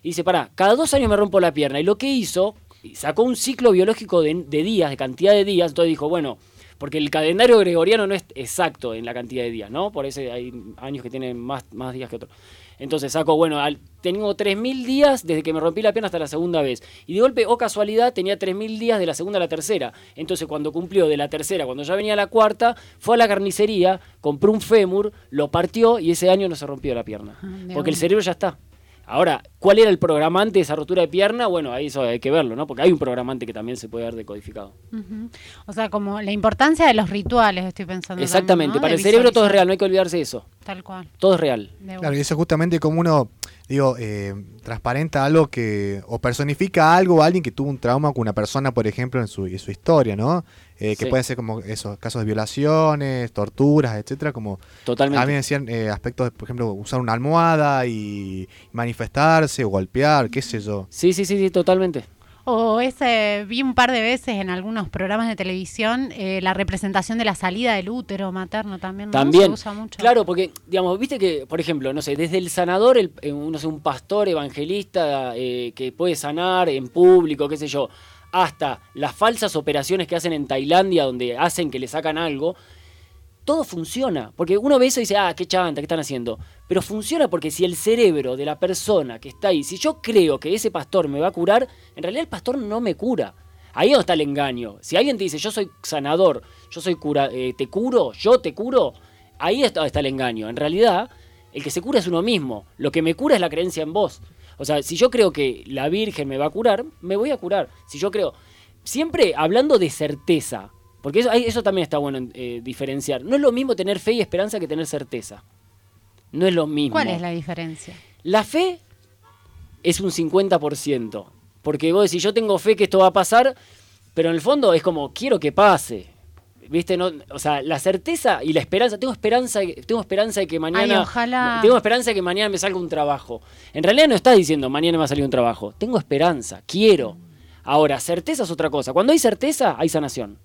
Y dice, pará, cada dos años me rompo la pierna. Y lo que hizo sacó un ciclo biológico de, días, de cantidad de días, entonces dijo, bueno, porque el calendario gregoriano no es exacto en la cantidad de días, ¿no? Por eso hay años que tienen más, más días que otros. Entonces sacó, bueno, tengo 3.000 días desde que me rompí la pierna hasta la segunda vez. Y de golpe, o casualidad, tenía 3.000 días de la segunda a la tercera. Entonces cuando cumplió de la tercera, cuando ya venía la cuarta, fue a la carnicería, compró un fémur, lo partió y ese año no se rompió la pierna. Ah, porque el cerebro ya está. Ahora, ¿cuál era el programante de esa rotura de pierna? Bueno, ahí eso hay que verlo, ¿no? Porque hay un programante que también se puede haber decodificado. O sea, como la importancia de los rituales, estoy pensando. Exactamente, para el cerebro todo es real, no hay que olvidarse de eso. Tal cual. Todo es real. Claro, y eso es justamente como uno, digo, eh, transparenta algo que, o personifica algo a alguien que tuvo un trauma con una persona, por ejemplo, en su, en su historia, ¿no? Eh, que Sí. pueden ser como esos casos de violaciones, torturas, etcétera, como Totalmente. a mí me decían eh, aspectos, de, por ejemplo, usar una almohada y manifestarse o golpear, qué sé yo. Sí, sí, sí, sí, totalmente. O ese, vi un par de veces en algunos programas de televisión eh, la representación de la salida del útero materno también. ¿no? También. Se usa mucho. Claro, porque, digamos, viste que, por ejemplo, no sé, desde el sanador, el, eh, no sé, un pastor evangelista eh, que puede sanar en público, qué sé yo, hasta las falsas operaciones que hacen en Tailandia donde hacen que le sacan algo, todo funciona. Porque uno ve eso y dice, ah, qué chanta, ¿qué están haciendo? Pero funciona porque si el cerebro de la persona que está ahí, si yo creo que ese pastor me va a curar, en realidad el pastor no me cura. Ahí es donde está el engaño. Si alguien te dice, yo soy sanador, yo soy cura, eh, te curo, yo te curo, ahí está, está el engaño. En realidad, el que se cura es uno mismo. Lo que me cura es la creencia en vos. O sea, si yo creo que la Virgen me va a curar, me voy a curar. Si yo creo, siempre hablando de certeza, porque eso, eso también está bueno eh, diferenciar. No es lo mismo tener fe y esperanza que tener certeza. No es lo mismo. ¿Cuál es la diferencia? La fe es un 50%. Porque vos decís, yo tengo fe que esto va a pasar, pero en el fondo es como, quiero que pase. ¿Viste? No, o sea, la certeza y la esperanza. Tengo esperanza, tengo esperanza de que mañana. ojalá. Tengo esperanza de que mañana me salga un trabajo. En realidad no estás diciendo mañana me va a salir un trabajo. Tengo esperanza, quiero. Ahora, certeza es otra cosa. Cuando hay certeza, hay sanación.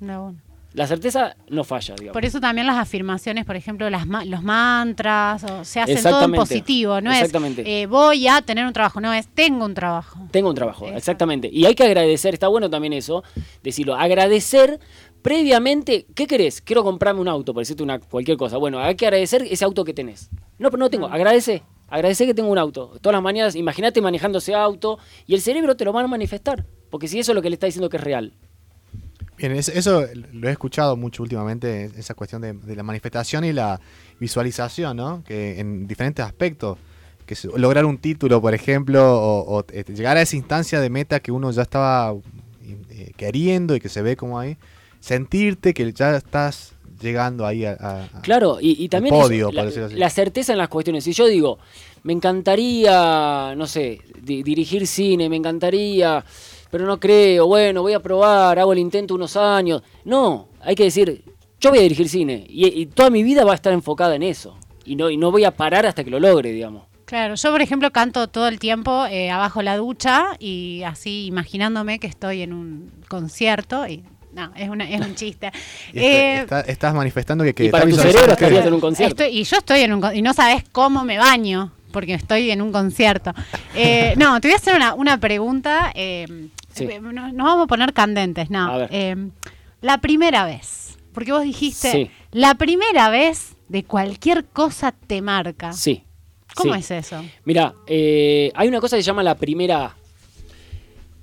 No, bueno. La certeza no falla, digamos. Por eso también las afirmaciones, por ejemplo, las ma- los mantras, o se hacen todo en positivo, no Exactamente. es eh, voy a tener un trabajo, no es tengo un trabajo. Tengo un trabajo, exactamente. Y hay que agradecer, está bueno también eso, decirlo, agradecer previamente, ¿qué querés? Quiero comprarme un auto, por decirte una, cualquier cosa. Bueno, hay que agradecer ese auto que tenés. No, pero no tengo, agradece, agradece que tengo un auto. Todas las mañanas, imagínate manejando ese auto y el cerebro te lo van a manifestar, porque si eso es lo que le está diciendo que es real. Bien, es- eso lo he escuchado mucho últimamente, esa cuestión de, de la manifestación y la visualización, ¿no? Que en diferentes aspectos, que es lograr un título, por ejemplo, o, o, eh, llegar a esa instancia de meta que uno ya estaba eh, queriendo y que se ve como ahí, sentirte que ya estás llegando ahí a... a- Claro, y, y también al eso, podio, la, así. certeza en las cuestiones. Si yo digo, me encantaría, no sé, di- dirigir cine, me encantaría, pero no creo, bueno, voy a probar, hago el intento unos años. No, hay que decir, yo voy a dirigir cine y, y toda mi vida va a estar enfocada en eso. Y no, y no voy a parar hasta que lo logre, digamos. Claro, yo por ejemplo canto todo el tiempo eh, abajo la ducha y así imaginándome que estoy en un concierto y no, es, una, es un chiste. y Eh, está- está- estás manifestando que... que y para estás tu cerebro que- estarías en un concierto. Estoy- y yo estoy en un y no sabes cómo me baño porque estoy en un concierto. Eh, no, te voy a hacer una, una pregunta. eh, Sí. eh, Nos, nos vamos a poner candentes, no. A ver. Eh, la primera vez, porque vos dijiste, Sí. la primera vez de cualquier cosa te marca. Sí. ¿Cómo sí. es eso? Mira, eh, hay una cosa que se llama la primera A.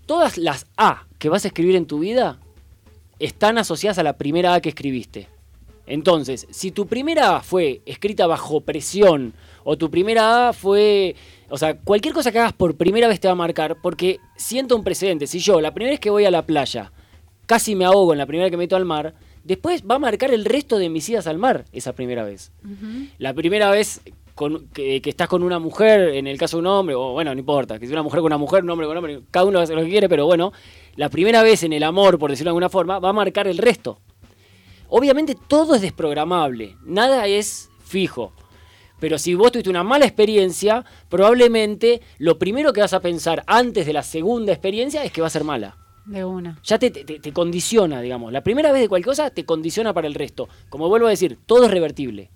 Todas las A que vas a escribir en tu vida están asociadas a la primera A que escribiste. Entonces, si tu primera A fue escrita bajo presión, o tu primera A fue. O sea, cualquier cosa que hagas por primera vez te va a marcar, porque siento un precedente. Si yo, la primera vez que voy a la playa, casi me ahogo en la primera vez que me meto al mar, después va a marcar el resto de mis idas al mar esa primera vez. La primera vez que estás con una mujer, en el caso de un hombre, o bueno, no importa, que sea una mujer con una mujer, un hombre con un hombre, cada uno hace lo que quiere, pero bueno, la primera vez en el amor, por decirlo de alguna forma, va a marcar el resto. Obviamente todo es desprogramable, nada es fijo. Pero si vos tuviste una mala experiencia, probablemente lo primero que vas a pensar antes de la segunda experiencia es que va a ser mala De una. ya te, te- te condiciona, digamos. La primera vez de cualquier cosa te condiciona para el resto. Como vuelvo a decir, todo es revertible.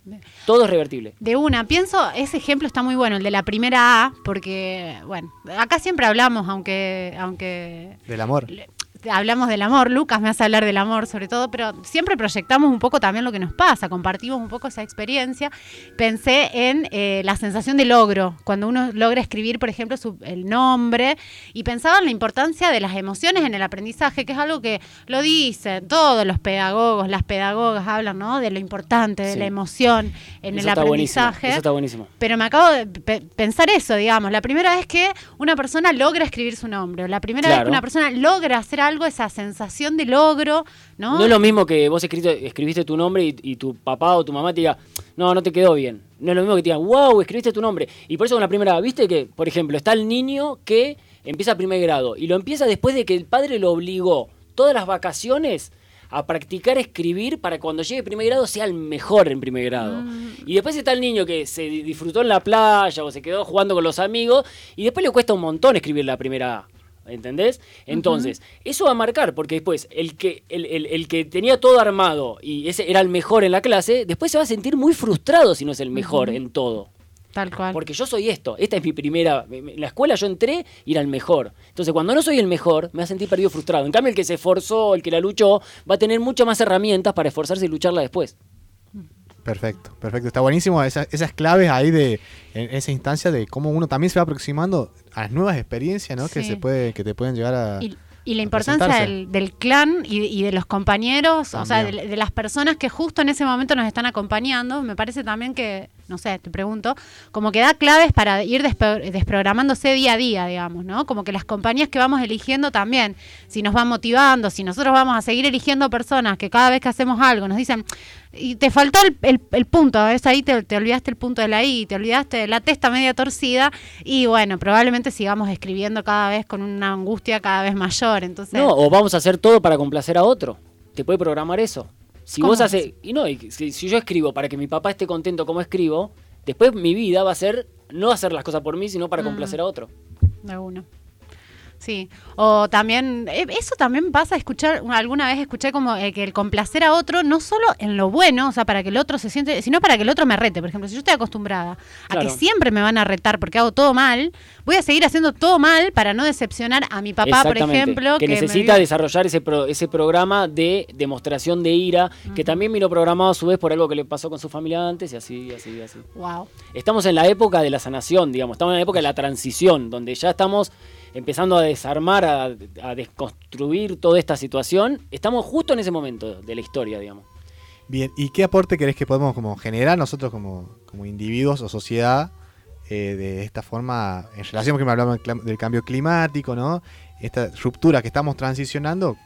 Todo es revertible. De una, pienso, ese ejemplo está muy bueno, el de la primera A, porque, bueno, acá siempre hablamos, aunque, aunque Del amor. le- hablamos del amor, Lucas me hace hablar del amor sobre todo, pero siempre proyectamos un poco también lo que nos pasa, compartimos un poco esa experiencia. Pensé en eh, la sensación de logro, cuando uno logra escribir, por ejemplo, su- el nombre, y pensaba en la importancia de las emociones en el aprendizaje, que es algo que lo dicen todos los pedagogos, las pedagogas hablan, ¿no? De lo importante, de Sí. la emoción en Eso el aprendizaje. Eso está buenísimo. Pero me acabo de pe- pensar eso, digamos, la primera vez que una persona logra escribir su nombre, o la primera vez que una persona logra hacer algo algo, esa sensación de logro, ¿no? No es lo mismo que vos escribiste, escribiste tu nombre y, y tu papá o tu mamá te diga, no, no te quedó bien. No es lo mismo que te digan, wow, escribiste tu nombre. Y por eso con la primera, viste que, por ejemplo, está el niño que empieza primer grado y lo empieza después de que el padre lo obligó todas las vacaciones a practicar escribir para cuando llegue primer grado sea el mejor en primer grado. Y después está el niño que se di- disfrutó en la playa o se quedó jugando con los amigos y después le cuesta un montón escribir la primera A. ¿Entendés? Entonces, eso va a marcar, porque después el que, el, el- el que tenía todo armado y ese era el mejor en la clase, después se va a sentir muy frustrado si no es el mejor en todo. Tal cual. Porque yo soy esto, esta es mi primera. En la escuela yo entré y era el mejor. Entonces, cuando no soy el mejor, me va a sentir perdido frustrado. En cambio, el que se esforzó, el que la luchó, va a tener muchas más herramientas para esforzarse y lucharla después. Perfecto, perfecto. Está buenísimo esas, esas claves ahí de en esa instancia de cómo uno también se va aproximando a las nuevas experiencias, ¿no? Que se puede, que te pueden llegar a. Y, y la importancia del, del clan y, y de los compañeros, o sea, de, de las personas que justo en ese momento nos están acompañando, me parece también que, no sé, te pregunto, como que da claves para ir desprogramándose día a día, digamos, ¿no? Como que las compañías que vamos eligiendo también, si nos van motivando, si nosotros vamos a seguir eligiendo personas que cada vez que hacemos algo nos dicen, y te faltó el, el- el punto, es ahí te, te olvidaste el punto de la I, te olvidaste de la testa media torcida, y bueno, probablemente sigamos escribiendo cada vez con una angustia cada vez mayor, entonces... No, o vamos a hacer todo para complacer a otro. Te puede programar eso. Si ¿Cómo vos es haces. Y no, y si, si yo escribo para que mi papá esté contento como escribo, después mi vida va a ser no hacer las cosas por mí, sino para Mm. complacer a otro. De uno. Sí, o también, eh, eso también pasa a escuchar, alguna vez escuché como eh, que el complacer a otro, no solo en lo bueno, o sea, para que el otro se siente, sino para que el otro me rete. Por ejemplo, si yo estoy acostumbrada a que siempre me van a retar porque hago todo mal, voy a seguir haciendo todo mal para no decepcionar a mi papá, por ejemplo. que, necesita desarrollar ese, pro- ese programa de demostración de ira, que también vino programado a su vez por algo que le pasó con su familia antes y así, así, así. Wow. Estamos en la época de la sanación, digamos, estamos en la época de la transición, donde ya estamos empezando a desarmar, a, a desconstruir toda esta situación. Estamos justo en ese momento de la historia, digamos. Bien, ¿y qué aporte crees que podemos como generar nosotros como, como individuos o sociedad eh, de esta forma en relación, porque me hablamos del, cambio climático, ¿no? Esta ruptura que estamos transicionando,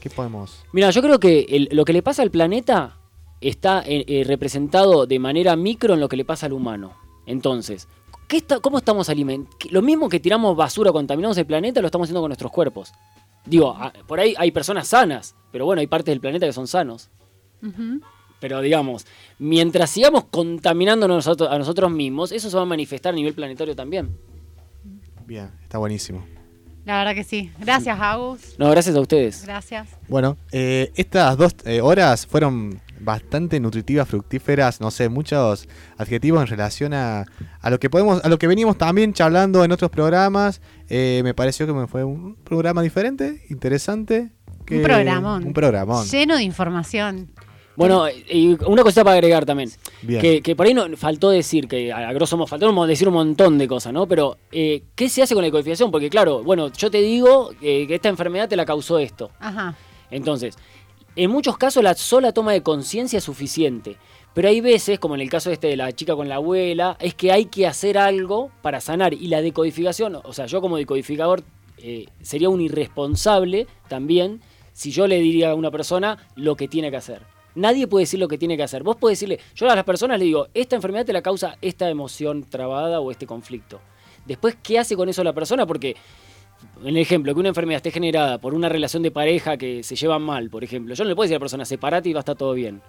¿qué podemos...? Mira, yo creo que el- lo que le pasa al planeta está eh, eh, representado de manera micro en lo que le pasa al humano. Entonces, ¿qué está, ¿cómo estamos alimentando? Lo mismo que tiramos basura, contaminamos el planeta, lo estamos haciendo con nuestros cuerpos. Digo, a- por ahí hay personas sanas, pero bueno, hay partes del planeta que son sanos. Pero digamos, mientras sigamos contaminando nosotros, a nosotros mismos, eso se va a manifestar a nivel planetario también. Bien, está buenísimo. La verdad que sí. Gracias, Agus. No, gracias a ustedes. Gracias. Bueno, eh, estas dos eh, horas fueron bastante nutritivas, fructíferas, no sé, muchos adjetivos en relación a, a lo que podemos, a lo que venimos también charlando en otros programas. Eh, me pareció que me fue un programa diferente, interesante. que- un programón. Un programón. Lleno de información. Bueno, y una cosita para agregar también. Que, que por ahí no, faltó decir, que a, a grosso modo, faltó decir un montón de cosas, ¿no? Pero, eh, ¿qué se hace con la codificación? Porque, claro, bueno, yo te digo eh, que esta enfermedad te la causó esto. Ajá. Entonces, en muchos casos la sola toma de conciencia es suficiente. Pero hay veces, como en el caso este de la chica con la abuela, es que hay que hacer algo para sanar. Y la decodificación, o sea, yo como decodificador eh, sería un irresponsable también si yo le diría a una persona lo que tiene que hacer. Nadie puede decir lo que tiene que hacer. Vos podés decirle, yo a las personas le digo, esta enfermedad te la causa esta emoción trabada o este conflicto. Después, ¿qué hace con eso la persona? Porque en el ejemplo, que una enfermedad esté generada por una relación de pareja que se llevan mal, por ejemplo, yo no le puedo decir a la persona, separate y va a estar todo bien.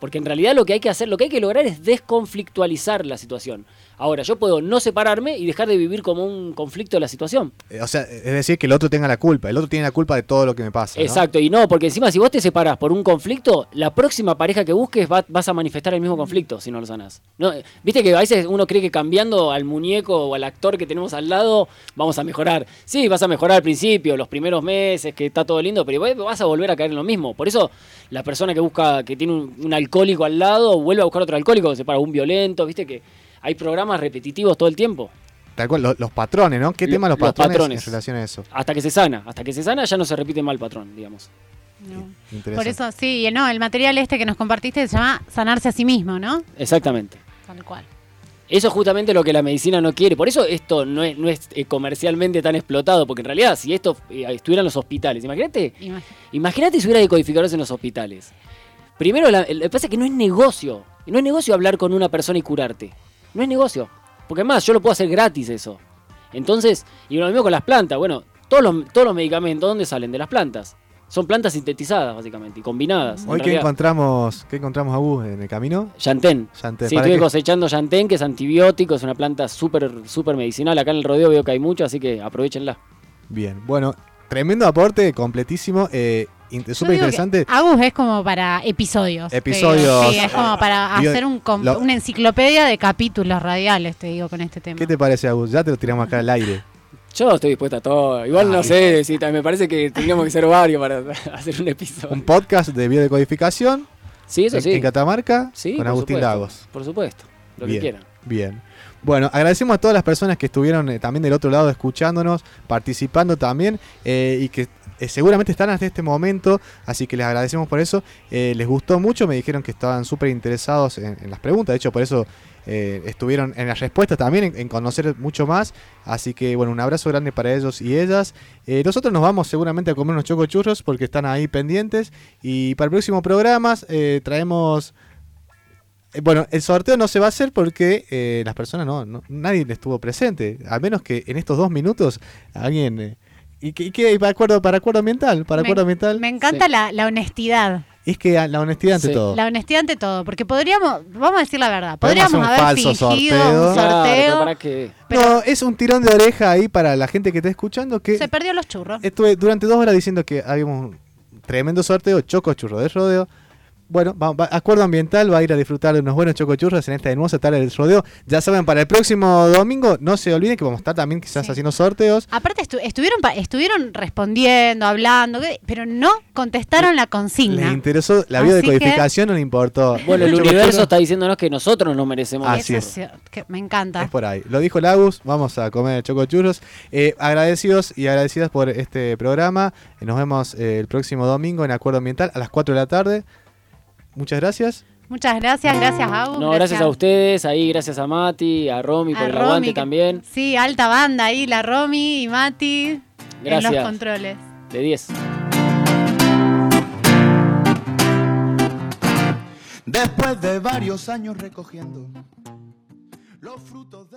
Porque en realidad lo que hay que hacer, lo que hay que lograr es desconflictualizar la situación. Ahora, yo puedo no separarme y dejar de vivir como un conflicto de la situación. Eh, O sea, es decir, que el otro tenga la culpa. El otro tiene la culpa de todo lo que me pasa. ¿no? Exacto, y no, porque encima si vos te separás por un conflicto, la próxima pareja que busques va- vas a manifestar el mismo conflicto si no lo sanás. No, eh, Viste que a veces uno cree que cambiando al muñeco o al actor que tenemos al lado vamos a mejorar. Sí, vas a mejorar al principio, los primeros meses, que está todo lindo, pero igual vas a volver a caer en lo mismo. Por eso la persona que busca, que tiene un, un alcohólico al lado, vuelve a buscar otro alcohólico, se para un violento, viste que hay programas repetitivos todo el tiempo. Tal cual, lo- los patrones, ¿no? ¿Qué Lo- tema los, los patrones, patrones. en relación a eso? Hasta que se sana, hasta que se sana ya no se repite mal patrón, digamos. No. Por eso, sí, no, el material este que nos compartiste se llama sanarse a sí mismo, ¿no? Exactamente. Tal cual. Eso es justamente lo que la medicina no quiere. Por eso esto no es, no es eh, comercialmente tan explotado. Porque en realidad, si esto eh, estuviera en los hospitales, imagínate, Imag- imagínate si hubiera decodificadores en los hospitales. Primero, la- lo que pasa es que no es negocio. No es negocio hablar con una persona y curarte. No es negocio. Porque además, yo lo puedo hacer gratis eso. Entonces, y lo mismo con las plantas. Bueno, todos los, todos los medicamentos, ¿dónde salen? De las plantas. Son plantas sintetizadas, básicamente, y combinadas. En Hoy, ¿qué encontramos, ¿qué encontramos, Agus, en el camino? Yantén. Yantén. Sí, ¿Para estuve qué? cosechando Yantén, que es antibiótico, es una planta súper súper medicinal. Acá en el rodeo veo que hay mucho, así que aprovechenla. Bien, bueno, tremendo aporte, completísimo, eh, súper interesante. Agus es como para episodios. Episodios. Sí, es como para Digo, hacer un com- lo- una enciclopedia de capítulos radiales, te digo, con este tema. ¿Qué te parece, Agus? Ya te lo tiramos acá al aire. Yo estoy dispuesta a todo. Igual no Ay. sé, sí, me parece que tendríamos que ser varios para hacer un episodio. Un podcast de biodecodificación Sí, eso en, sí. en Catamarca Sí, con Agustín supuesto. Lagos. Por supuesto, lo Bien. que quieran. Bien. Bueno, agradecemos a todas las personas que estuvieron eh, también del otro lado escuchándonos, participando también eh, y que eh, seguramente están hasta este momento, así que les agradecemos por eso. Eh, les gustó mucho, me dijeron que estaban súper interesados en, las preguntas, de hecho por eso eh, estuvieron en las respuestas también, en, conocer mucho más. Así que bueno, un abrazo grande para ellos y ellas. Nosotros nos vamos seguramente a comer unos chocochurros porque están ahí pendientes y para el próximo programa traemos... Bueno, el sorteo no se va a hacer porque las personas no, nadie estuvo presente. A menos que en estos dos minutos alguien. ¿Y qué, y qué- para acuerdo, para acuerdo ambiental? Para Me- acuerdo ambiental. Me encanta Sí. la, la honestidad. Es que la honestidad ante Sí. todo. La honestidad ante todo. Porque podríamos, vamos a decir la verdad, podríamos un haber falso fingido sorteo. un Claro, sorteo. pero para que pero- No, es un tirón de oreja ahí para la gente que está escuchando que Se perdió los churros. estuve durante dos horas diciendo que habíamos un tremendo sorteo, choco churro de rodeo. Bueno, va- va- Acuerdo Ambiental va a ir a disfrutar de unos buenos chocochurros en esta hermosa tarde del rodeo. Ya saben, para el próximo domingo, no se olviden que vamos a estar también quizás Sí. haciendo sorteos. Aparte estu- estuvieron pa- estuvieron respondiendo, hablando, ¿qué? pero no contestaron la Les consigna. interesó la biodecodificación, no le importó. Bueno, el universo está diciéndonos que nosotros nos merecemos Así eso. es. que me encanta. Es por ahí. Lo dijo Lagus, vamos a comer chocochurros. Eh, agradecidos y agradecidas por este programa. Eh, Nos vemos eh, el próximo domingo en Acuerdo Ambiental a las 4 de la tarde. Muchas gracias. Muchas gracias, gracias Agus. No, gracias a ustedes, ahí gracias a Mati, a Romy por A el Romy, aguante que- también. Sí, alta banda ahí, la Romy y Mati en Gracias. los controles. De 10. Después de varios años recogiendo los frutos.